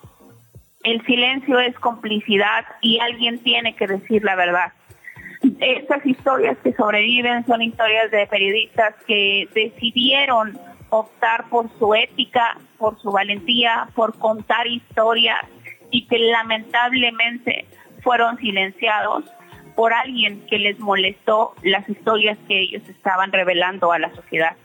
el silencio es complicidad y alguien tiene que decir la verdad. Estas historias que sobreviven son historias de periodistas que decidieron optar por su ética, por su valentía, por contar historias y que lamentablemente fueron silenciados por alguien que les molestó las historias que ellos estaban revelando a la sociedad.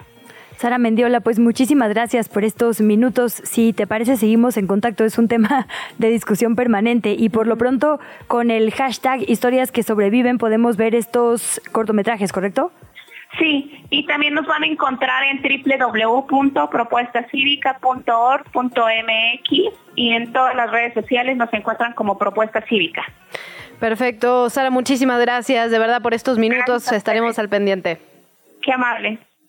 Sara Mendiola, pues muchísimas gracias por estos minutos. Si te parece, seguimos en contacto. Es un tema de discusión permanente y por lo pronto con el hashtag historias que sobreviven podemos ver estos cortometrajes, ¿correcto? Sí, y también nos van a encontrar en www.propuestacivica.org.mx y en todas las redes sociales nos encuentran como Propuesta Cívica. Perfecto, Sara, muchísimas gracias de verdad por estos minutos. Estaremos al pendiente. Qué amable.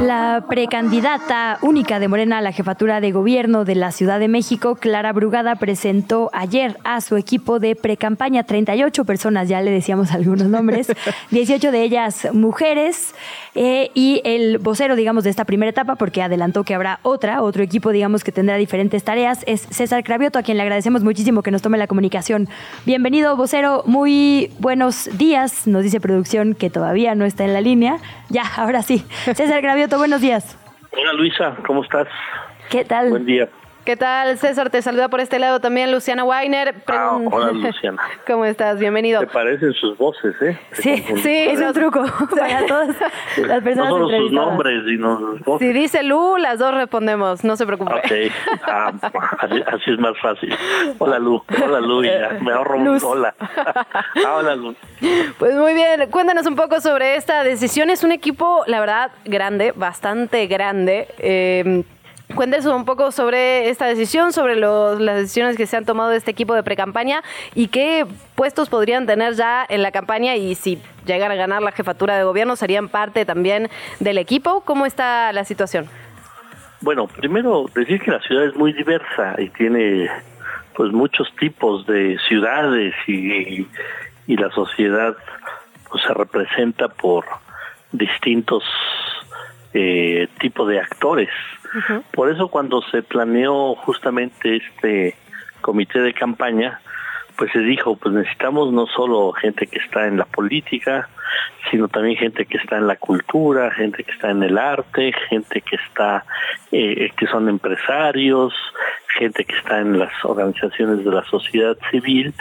La precandidata única de Morena a la jefatura de gobierno de la Ciudad de México, Clara Brugada, presentó ayer a su equipo de precampaña 38 personas, ya le decíamos (laughs) algunos nombres, 18 de ellas mujeres eh, y el vocero, digamos, de esta primera etapa, porque adelantó que habrá otra, otro equipo, digamos, que tendrá diferentes tareas, es César Cravioto, a quien le agradecemos muchísimo que nos tome la comunicación. Bienvenido, vocero, muy buenos días, nos dice producción que todavía no está en la línea. Ya, ahora sí. César Gravioto, buenos días. Hola Luisa, ¿cómo estás? ¿Qué tal? Buen día. ¿Qué tal, César? Te saluda por este lado también Luciana Weiner. Ah, hola (laughs) Luciana. ¿Cómo estás? Bienvenido. Te parecen sus voces, ¿eh? Sí, sí, es un truco (laughs) (laughs) para todas las personas No solo sus nombres, sino sus voces. Si dice Lu, las dos respondemos, no se preocupe. Ok, ah, así, así es más fácil. Hola Lu, hola Lu, ya, me ahorro un Luz. hola. Ah, hola Lu. Pues muy bien, cuéntanos un poco sobre esta decisión. Es un equipo, la verdad, grande, bastante grande. Eh, Cuéntenos un poco sobre esta decisión, sobre los- las decisiones que se han tomado de este equipo de precampaña y qué puestos podrían tener ya en la campaña y si llegan a ganar la jefatura de gobierno, serían parte también del equipo. ¿Cómo está la situación? Bueno, primero decir que la ciudad es muy diversa y tiene pues muchos tipos de ciudades y, y la sociedad pues se representa por distintos eh, tipos de actores. Por eso cuando se planeó justamente este comité de campaña, pues se dijo, pues necesitamos no solo gente que está en la política, sino también gente que está en la cultura, gente que está en el arte, gente que está, eh, que son empresarios, gente que está en las organizaciones de la sociedad civil,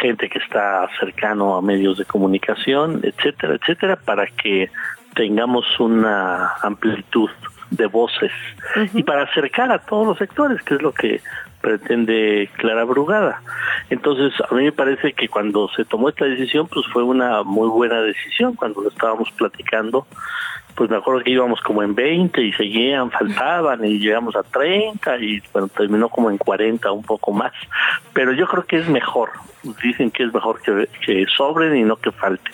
gente que está cercano a medios de comunicación, etcétera, etcétera, para que tengamos una amplitud de voces y para acercar a todos los sectores, que es lo que pretende Clara Brugada. Entonces, a mí me parece que cuando se tomó esta decisión, pues fue una muy buena decisión. Cuando lo estábamos platicando, pues me acuerdo que íbamos como en 20 y seguían, faltaban y llegamos a 30 y bueno, terminó como en 40, un poco más. Pero yo creo que es mejor, dicen que es mejor que, que sobren y no que falten.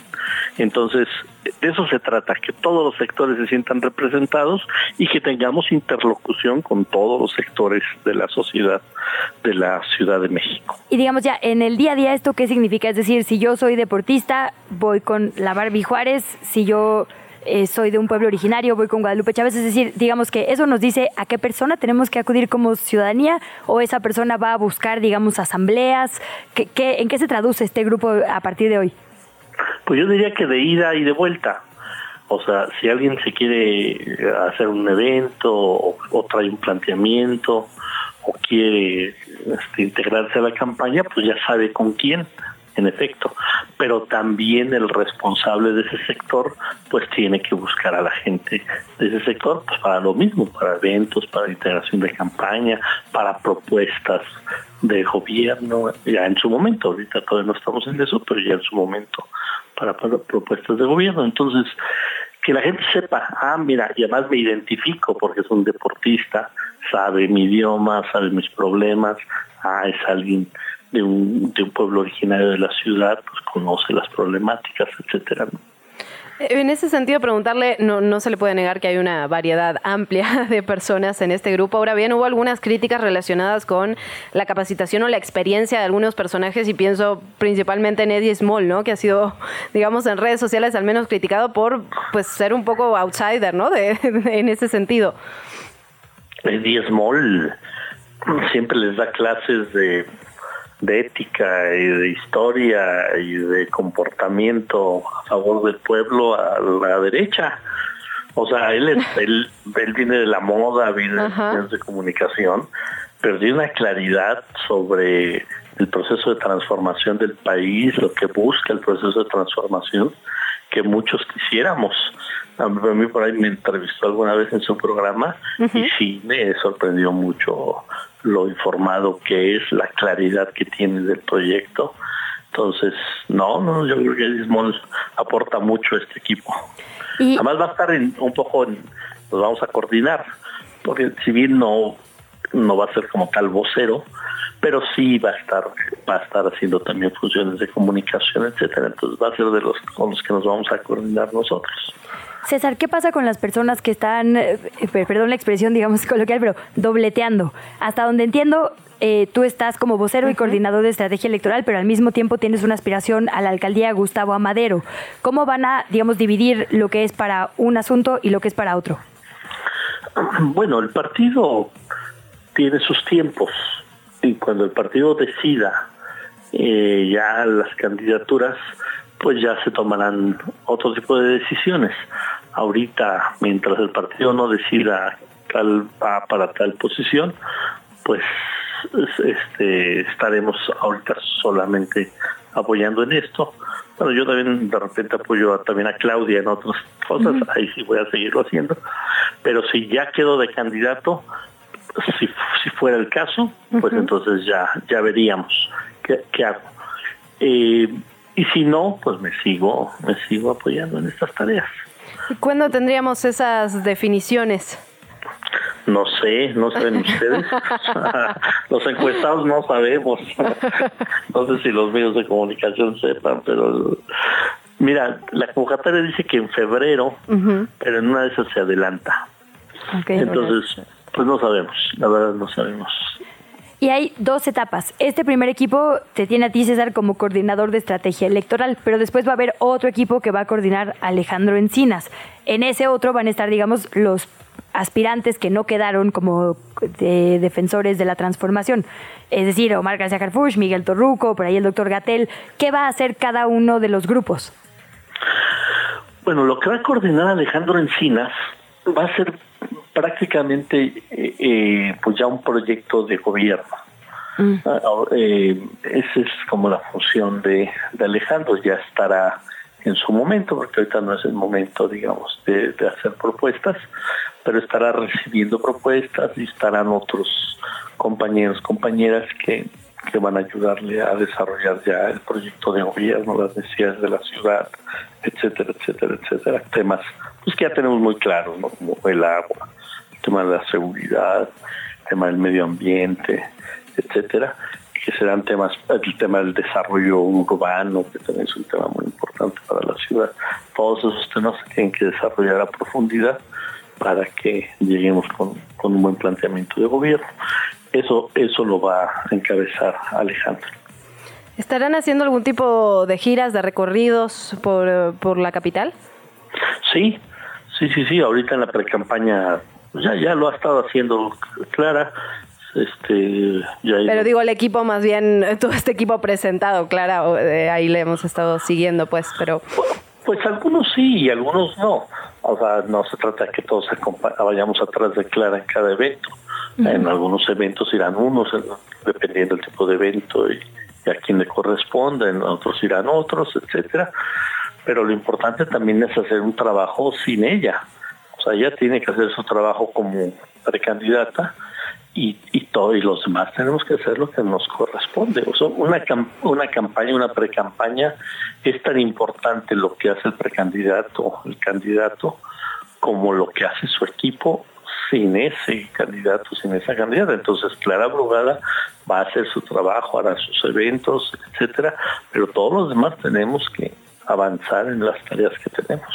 Entonces, de eso se trata, que todos los sectores se sientan representados y que tengamos interlocución con todos los sectores de la sociedad de la Ciudad de México. Y digamos ya, en el día a día, ¿esto qué significa? Es decir, si yo soy deportista, voy con la Barbie Juárez, si yo eh, soy de un pueblo originario, voy con Guadalupe Chávez, es decir, digamos que eso nos dice a qué persona tenemos que acudir como ciudadanía o esa persona va a buscar, digamos, asambleas, ¿Qué, qué, en qué se traduce este grupo a partir de hoy? Pues yo diría que de ida y de vuelta. O sea, si alguien se quiere hacer un evento o, trae un planteamiento o quiere este, integrarse a la campaña, pues ya sabe con quién, en efecto. Pero también el responsable de ese sector, pues tiene que buscar a la gente de ese sector pues, para lo mismo, para eventos, para integración de campaña, para propuestas de gobierno, ya en su momento, ahorita todavía no estamos en eso, pero ya en su momento para, para propuestas de gobierno. Entonces, que la gente sepa, ah, mira, y además me identifico porque es un deportista, sabe mi idioma, sabe mis problemas, ah, es alguien de un, de un pueblo originario de la ciudad, pues conoce las problemáticas, etcétera. ¿no? En ese sentido, preguntarle, no, no se le puede negar que hay una variedad (laughs) amplia de personas en este grupo. Ahora bien, hubo algunas críticas relacionadas con la capacitación o la experiencia de algunos personajes y pienso principalmente en Eddie Small, ¿no? Que ha sido, (laughs) digamos, en redes sociales al menos criticado por pues ser un poco outsider, ¿no? De, (laughs) de- en ese sentido. Eddie Small siempre les da clases de, de ética y de historia y de comportamiento a favor del pueblo a la derecha. O sea, él, es, (laughs) él, él viene de la moda, viene de medios de comunicación, pero tiene una claridad sobre el proceso de transformación del país, lo que busca el proceso de transformación que muchos quisiéramos. A mí por ahí me entrevistó alguna vez en su programa y sí me sorprendió mucho lo informado que es, la claridad que tiene del proyecto. Entonces, no, no, yo creo que Dismol aporta mucho a este equipo. Además va a estar en, un poco, en, nos vamos a coordinar, porque si bien no, no va a ser como tal vocero, pero sí va a estar va a estar haciendo también funciones de comunicación, etcétera. Entonces va a ser de los con los que nos vamos a coordinar nosotros. César, ¿qué pasa con las personas que están, eh, perdón la expresión, digamos (laughs) coloquial, pero dobleteando? Hasta donde entiendo, eh, tú estás como vocero y coordinador de estrategia electoral, pero al mismo tiempo tienes una aspiración a la alcaldía Gustavo Amadero. ¿Cómo van a, digamos, dividir lo que es para un asunto y lo que es para otro? Bueno, el partido tiene sus tiempos y cuando el partido decida eh, ya las candidaturas, pues ya se tomarán otro tipo de decisiones. Ahorita, mientras el partido no decida tal va para tal posición, pues este estaremos ahorita solamente apoyando en esto. Bueno, yo también de repente apoyo también a Claudia en otras cosas, ahí sí voy a seguirlo haciendo. Pero si ya quedo de candidato, si, si fuera el caso, pues entonces ya, ya veríamos qué, qué hago. Eh, y si no, pues me sigo, me sigo apoyando en estas tareas. ¿Y cuándo tendríamos esas definiciones? No sé, no saben ustedes. (laughs) los encuestados no sabemos. no sé si los medios de comunicación sepan, pero mira, la convocatoria dice que en febrero, pero en una de esas se adelanta. Entonces, pues no sabemos, la verdad no sabemos. Y hay dos etapas. Este primer equipo te tiene a ti, César, como coordinador de estrategia electoral, pero después va a haber otro equipo que va a coordinar Alejandro Encinas. En ese otro van a estar, digamos, los aspirantes que no quedaron como defensores de la transformación. Es decir, Omar García Harfush, Miguel Torruco, por ahí el doctor Gatel. ¿Qué va a hacer cada uno de los grupos? Bueno, lo que va a coordinar Alejandro Encinas va a ser prácticamente eh, eh, pues ya un proyecto de gobierno. Mm. Ah, eh, esa es como la función de, Alejandro, ya estará en su momento, porque ahorita no es el momento, digamos, de, hacer propuestas, pero estará recibiendo propuestas y estarán otros compañeros, compañeras que, que van a ayudarle a desarrollar ya el proyecto de gobierno, las necesidades de la ciudad, etcétera, etcétera, etcétera. Temas pues que ya tenemos muy claros, ¿no? Como el agua, el tema de la seguridad, el tema del medio ambiente, etcétera, que serán temas, el tema del desarrollo urbano, que también es un tema muy importante para la ciudad. Todos esos temas se tienen que desarrollar a profundidad para que lleguemos con, con un buen planteamiento de gobierno. Eso, eso lo va a encabezar Alejandro. ¿Estarán haciendo algún tipo de giras, de recorridos por, por la capital? Sí, sí, sí, sí. Ahorita en la precampaña pues ya, ya lo ha estado haciendo Clara. Este, Pero digo, el equipo más bien, todo este equipo presentado, Clara, eh, ahí le hemos estado siguiendo, pues, pero... Pues algunos sí y algunos no. O sea, no se trata de que todos vayamos atrás de Clara en cada evento. En algunos eventos irán unos, dependiendo del tipo de evento y, a quién le corresponde, en otros irán otros, etcétera. Pero lo importante también es hacer un trabajo sin ella. O sea, ella tiene que hacer su trabajo como precandidata y, y todo y los demás tenemos que hacer lo que nos corresponde. O sea, una, una campaña, una precampaña es tan importante lo que hace el precandidato, el candidato, como lo que hace su equipo sin ese candidato, sin esa candidata. Entonces, Clara Brugada va a hacer su trabajo, hará sus eventos, etcétera, pero todos los demás tenemos que avanzar en las tareas que tenemos.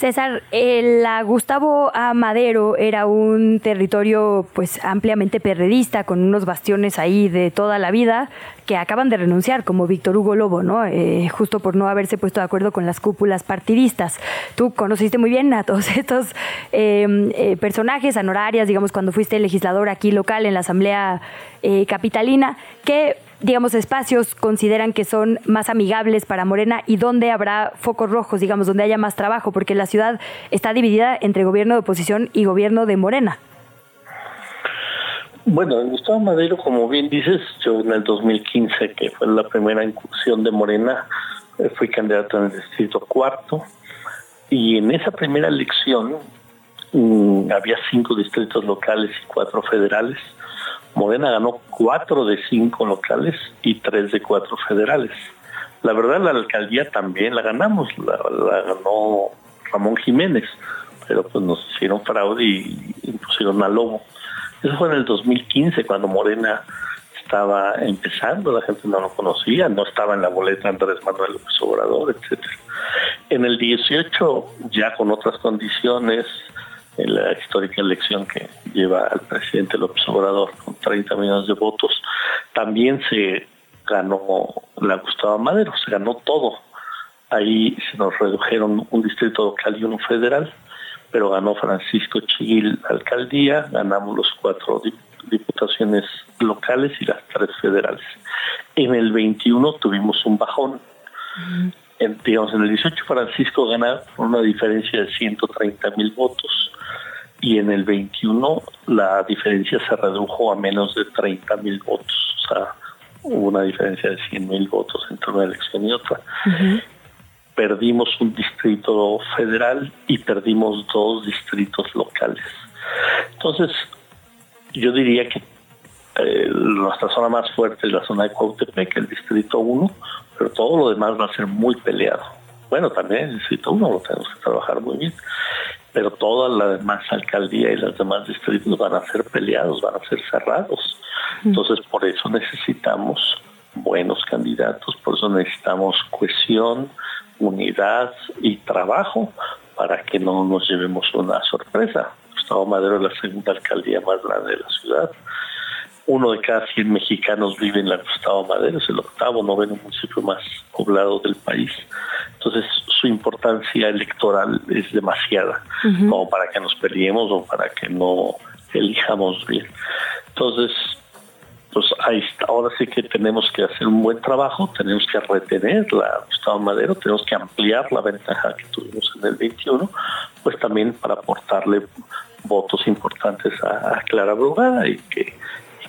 César, el Gustavo A. Madero era un territorio pues ampliamente perredista, con unos bastiones ahí de toda la vida, que acaban de renunciar, como Víctor Hugo Lobo, ¿no? Eh, justo por no haberse puesto de acuerdo con las cúpulas partidistas. Tú conociste muy bien a (laughs) todos estos em, eh, personajes, honorarias, digamos, cuando fuiste legislador aquí local en la Asamblea eh, Capitalina. ¿Qué digamos, espacios consideran que son más amigables para Morena y dónde habrá focos rojos, digamos, donde haya más trabajo, porque la ciudad está dividida entre gobierno de oposición y gobierno de Morena. Bueno, Gustavo Madero, como bien dices, yo en el 2015, que fue la primera incursión de Morena, eh, fui candidato en el distrito cuarto, y en esa primera elección mm, había cinco distritos locales y cuatro federales. Morena ganó cuatro de cinco locales y tres de cuatro federales. La verdad, la alcaldía también la ganamos, la, ganó Ramón Jiménez, pero pues nos hicieron fraude y, y pusieron a Lobo. Eso fue en el 2015, cuando Morena estaba empezando, la gente no lo conocía, no estaba en la boleta Andrés Manuel López Obrador, etcétera. En el 18, ya con otras condiciones, en la histórica elección que lleva al presidente López Obrador con 30 millones de votos, también se ganó la Gustavo Madero, se ganó todo. Ahí se nos redujeron un distrito local y uno federal, pero ganó Francisco Chiguil alcaldía, ganamos los cuatro diputaciones locales y las tres federales. En el 21 tuvimos un bajón. En, digamos, en el 18 Francisco gana por una diferencia de 130 mil votos y en el 21 la diferencia se redujo a menos de 30 mil votos. O sea, hubo una diferencia de 100 mil votos entre una elección y otra. Uh -huh. Perdimos un distrito federal y perdimos dos distritos locales. Entonces, yo diría que eh, nuestra zona más fuerte es la zona de Cuautepec, el distrito 1, pero todo lo demás va a ser muy peleado. Bueno, también el distrito 1 lo tenemos que trabajar muy bien, pero toda la demás alcaldía y los demás distritos van a ser peleados, van a ser cerrados. Entonces, por eso necesitamos buenos candidatos, por eso necesitamos cohesión, unidad y trabajo para que no nos llevemos una sorpresa. Gustavo Madero es la segunda alcaldía más grande de la ciudad. Uno de cada 100 mexicanos vive en la Gustavo Madero, es el octavo, noveno municipio más poblado del país. Entonces, su importancia electoral es demasiada, uh -huh. como para que nos peleemos o para que no elijamos bien. Entonces, pues ahí está. ahora sí que tenemos que hacer un buen trabajo, tenemos que retener la Gustavo Madero, tenemos que ampliar la ventaja que tuvimos en el 21, pues también para aportarle votos importantes a, a Clara Brugada y que,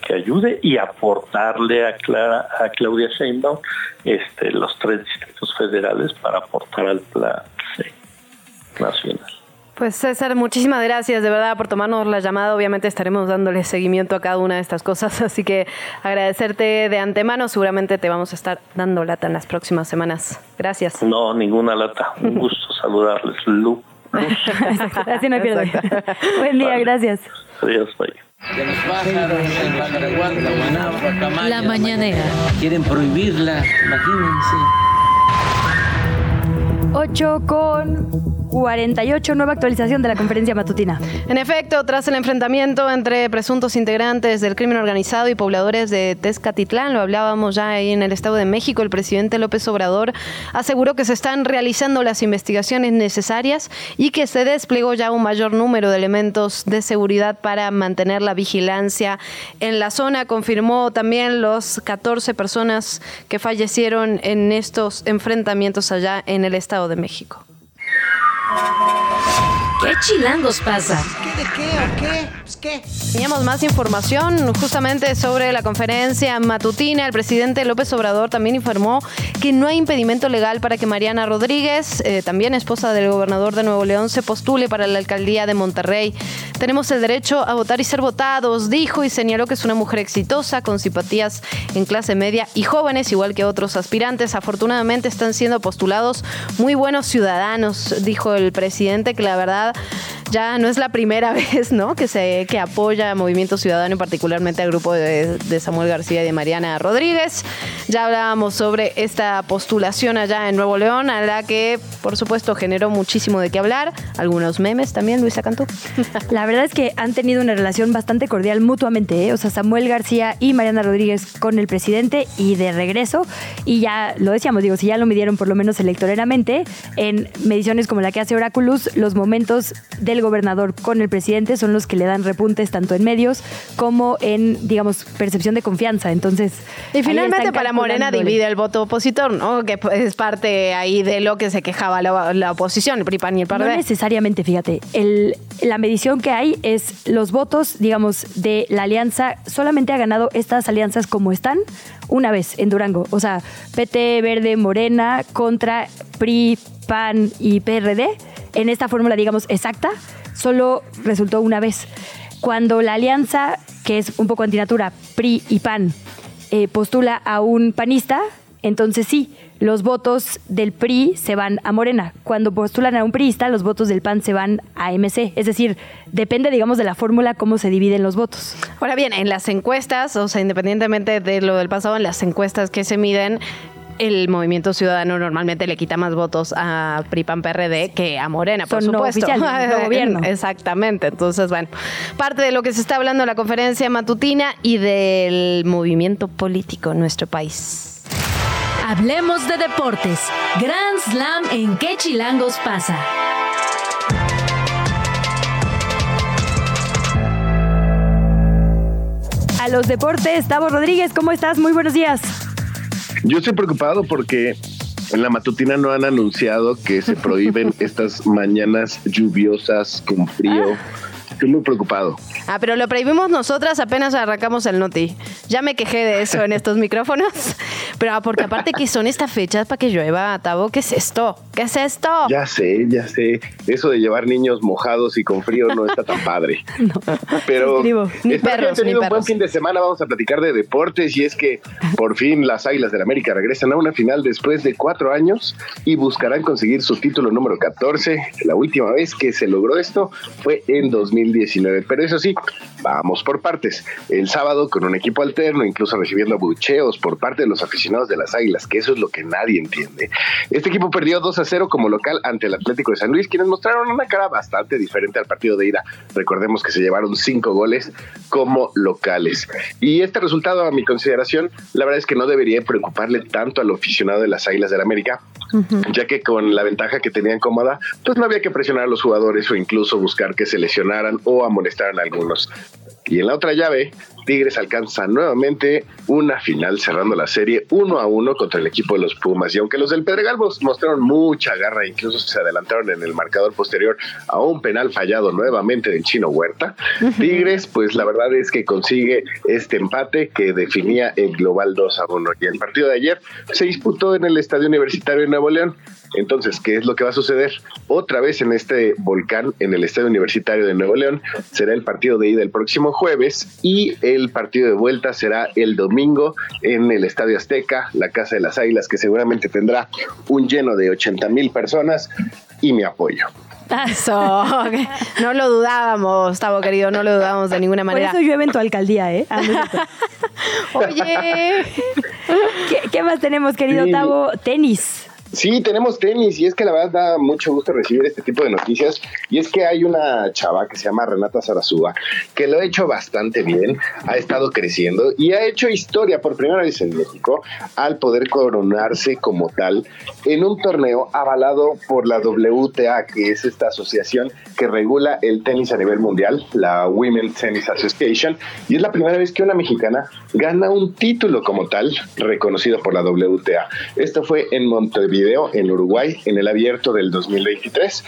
que ayude y aportarle a Clara, a Claudia Sheinbaum este, los tres distritos federales para aportar al plan C nacional. Pues César, muchísimas gracias de verdad por tomarnos la llamada. Obviamente estaremos dándole seguimiento a cada una de estas cosas, (laughs) así que agradecerte de antemano. Seguramente te vamos a estar dando lata en las próximas semanas. Gracias. No, ninguna lata. Un gusto (laughs) saludarles, Lu. Así no pierde. Buen día, gracias. Adiós, bye. De los pájaros, el Badaraguán, la Managua, Camaya, La mañanera. Quieren prohibirla, imagínense. 8 con 48, nueva actualización de la conferencia matutina. En efecto, tras el enfrentamiento entre presuntos integrantes del crimen organizado y pobladores de Tezcatitlán, lo hablábamos ya ahí en el Estado de México, el presidente López Obrador aseguró que se están realizando las investigaciones necesarias y que se desplegó ya un mayor número de elementos de seguridad para mantener la vigilancia en la zona. Confirmó también los 14 personas que fallecieron en estos enfrentamientos allá en el Estado de México. Thank you. ¿Qué chilangos pasa? ¿Qué de qué o qué? Pues qué. Teníamos más información justamente sobre la conferencia matutina. El presidente López Obrador también informó que no hay impedimento legal para que Mariana Rodríguez, eh, también esposa del gobernador de Nuevo León, se postule para la alcaldía de Monterrey. Tenemos el derecho a votar y ser votados, dijo y señaló que es una mujer exitosa, con simpatías en clase media y jóvenes, igual que otros aspirantes. Afortunadamente están siendo postulados muy buenos ciudadanos, dijo el presidente, que la verdad ya no es la primera (laughs) vez ¿no? que se que apoya a Movimiento Ciudadano y particularmente al grupo de, de, Samuel García y de Mariana Rodríguez. Ya hablábamos sobre esta postulación allá en Nuevo León, a la que por supuesto generó muchísimo de qué hablar. Algunos memes también, Luisa Cantú. (laughs) La verdad es que han tenido una relación bastante cordial mutuamente, ¿eh? o sea, Samuel García y Mariana Rodríguez con el presidente y de regreso. Y ya lo decíamos, digo, si ya lo midieron por lo menos electoralmente, en mediciones como la que hace Oráculos, los momentos del gobernador con el presidente son los que le dan repuntes tanto en medios como en, digamos, percepción de confianza. Entonces, Y finalmente para Morena divide el voto opositor, ¿no? Que es parte ahí de lo que se quejaba la, la oposición, el PRI, PAN y el No PRD. necesariamente, fíjate. El, la medición que hay es los votos, digamos, de la alianza. Solamente ha ganado estas alianzas como están una vez en Durango. O sea, PT, Verde, Morena contra PRI, PAN y PRD. En esta fórmula, digamos, exacta, solo resultó una vez. Cuando la alianza, que es un poco antinatura, PRI y PAN, eh, postula a un panista, entonces sí, los votos del PRI se van a Morena. Cuando postulan a un priista, los votos del PAN se van a MC. Es decir, depende, digamos, de la fórmula cómo se dividen los votos. Ahora bien, en las encuestas, o sea, independientemente de lo del pasado, en las encuestas que se miden, el movimiento ciudadano normalmente le quita más votos a PRI-PAN PRD que a Morena, por Son no supuesto. no (laughs) gobierno. Exactamente. Entonces, bueno, parte de lo que se está hablando en la conferencia matutina y del movimiento político en nuestro país. Hablemos de deportes. Grand Slam en qué chilangos pasa. A los deportes, Tavo Rodríguez, ¿cómo estás? Muy buenos días. Yo estoy preocupado porque en la matutina no han anunciado que se prohíben (laughs) estas mañanas lluviosas con frío. Estoy muy preocupado. Ah, pero lo prohibimos nosotras apenas arrancamos el noti. Ya me quejé de eso en estos (laughs) micrófonos. Pero ah, porque aparte que son estas fechas para que llueva, Tavo, ¿qué es esto? ¿Qué es esto? Ya sé, ya sé. Eso de llevar niños mojados y con frío no está tan padre. (laughs) Pero suscribo. Ni perros, tenido ni un buen fin de semana. Vamos a platicar de deportes y es que por fin las Águilas del la América regresan a una final después de cuatro años y buscarán conseguir su título número 14. La última vez que se logró esto fue en 2019. Pero eso sí, vamos por partes. El sábado con un equipo alterno, incluso recibiendo bucheos por parte de los aficionados de las Águilas, que eso es lo que nadie entiende. Este equipo perdió 2 a 0 como local ante el Atlético de San Luis, quienes mostraron una cara bastante diferente al partido de ida. Recordemos que se llevaron cinco goles como locales. Y este resultado, a mi consideración, la verdad es que no debería preocuparle tanto al aficionado de las Águilas del la América, ya que con la ventaja que tenían cómoda, pues no había que presionar a los jugadores o incluso buscar que se lesionaran o amonestaran a algunos. Y en la otra llave, Tigres alcanza nuevamente una final cerrando la serie uno a uno contra el equipo de los Pumas. Y aunque los del Pedregal mos- mostraron mucha garra, incluso se adelantaron en el marcador posterior a un penal fallado nuevamente del Chino Huerta, Tigres, pues la verdad es que consigue este empate que definía el global 2 a 1. Y el partido de ayer se disputó en el Estadio Universitario de Nuevo León. Entonces, ¿qué es lo que va a suceder? Otra vez en este volcán, en el Estadio Universitario de Nuevo León, será el partido de ida el próximo jueves y el partido de vuelta será el domingo en el Estadio Azteca, la Casa de las Águilas, que seguramente tendrá un lleno de 80 mil personas y mi apoyo. Eso, no lo dudábamos, Tavo querido, no lo dudábamos de ninguna Por manera. eso llueve en tu alcaldía, ¿eh? Ah, no. (laughs) Oye, ¿Qué, qué más tenemos, querido Sí. Tavo? Tenis. Sí, tenemos tenis y es que la verdad da mucho gusto recibir este tipo de noticias y es que hay una chava que se llama Renata Sarazúa que lo ha hecho bastante bien, ha estado creciendo y ha hecho historia por primera vez en México al poder coronarse como tal en un torneo avalado por la WTA, que es esta asociación que regula el tenis a nivel mundial, la Women Tennis Association, y es la primera vez que una mexicana gana un título como tal reconocido por la WTA. Esto fue en Montevideo, en Uruguay, en el abierto del 2023.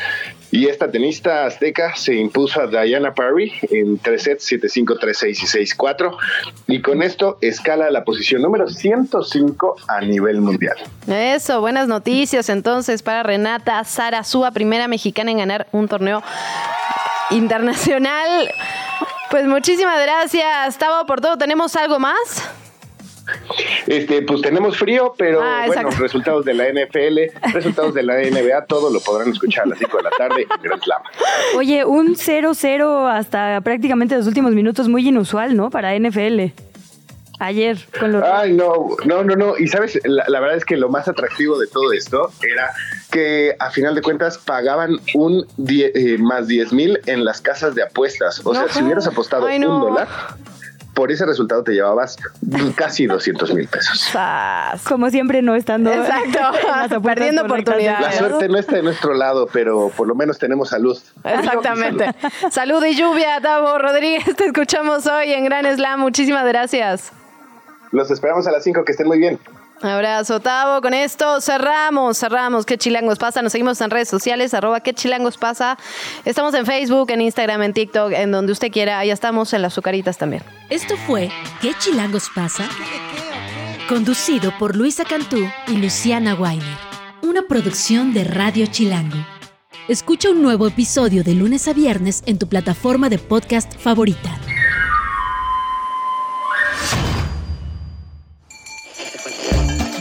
Y esta tenista azteca se impuso a Diana Parry en 3 sets, 7-5, 3-6 y 6-4. Y con esto escala la posición número 105 a nivel mundial. eso, buenas noticias entonces para Renata Sarazúa, primera mexicana en ganar un torneo internacional. Pues muchísimas gracias, Tavo, por todo. ¿Tenemos algo más? Este, pues tenemos frío, pero Ah, bueno, resultados de la NFL, resultados de la NBA, todo lo podrán escuchar a las 5 de la tarde en Grand Slam. Oye, un 0-0 hasta prácticamente los últimos minutos, muy inusual, ¿no? Para NFL. Ayer, con los... Ay, no, no, no, no. Y sabes, la, la verdad es que lo más atractivo de todo esto era que a final de cuentas pagaban un die- eh, más 10 mil en las casas de apuestas. O sea, si hubieras apostado ay, no. un dólar, por ese resultado te llevabas casi 200 mil pesos. Como siempre, no estando. Exacto. (laughs) Perdiendo oportunidades. La suerte no está de nuestro lado, pero por lo menos tenemos salud. Exactamente. salud y lluvia, Tavo Rodríguez. Te escuchamos hoy en Gran Slam. Muchísimas gracias. Los esperamos a las 5. Que estén muy bien. Abrazo, Tavo. Con esto cerramos, cerramos. ¿Qué chilangos pasa? Nos seguimos en redes sociales, arroba qué chilangos pasa. Estamos en Facebook, en Instagram, en TikTok, en donde usted quiera. Ahí estamos en las azucaritas también. Esto fue ¿Qué chilangos pasa? Conducido por Luisa Cantú y Luciana Weiner. Una producción de Radio Chilango. Escucha un nuevo episodio de lunes a viernes en tu plataforma de podcast favorita.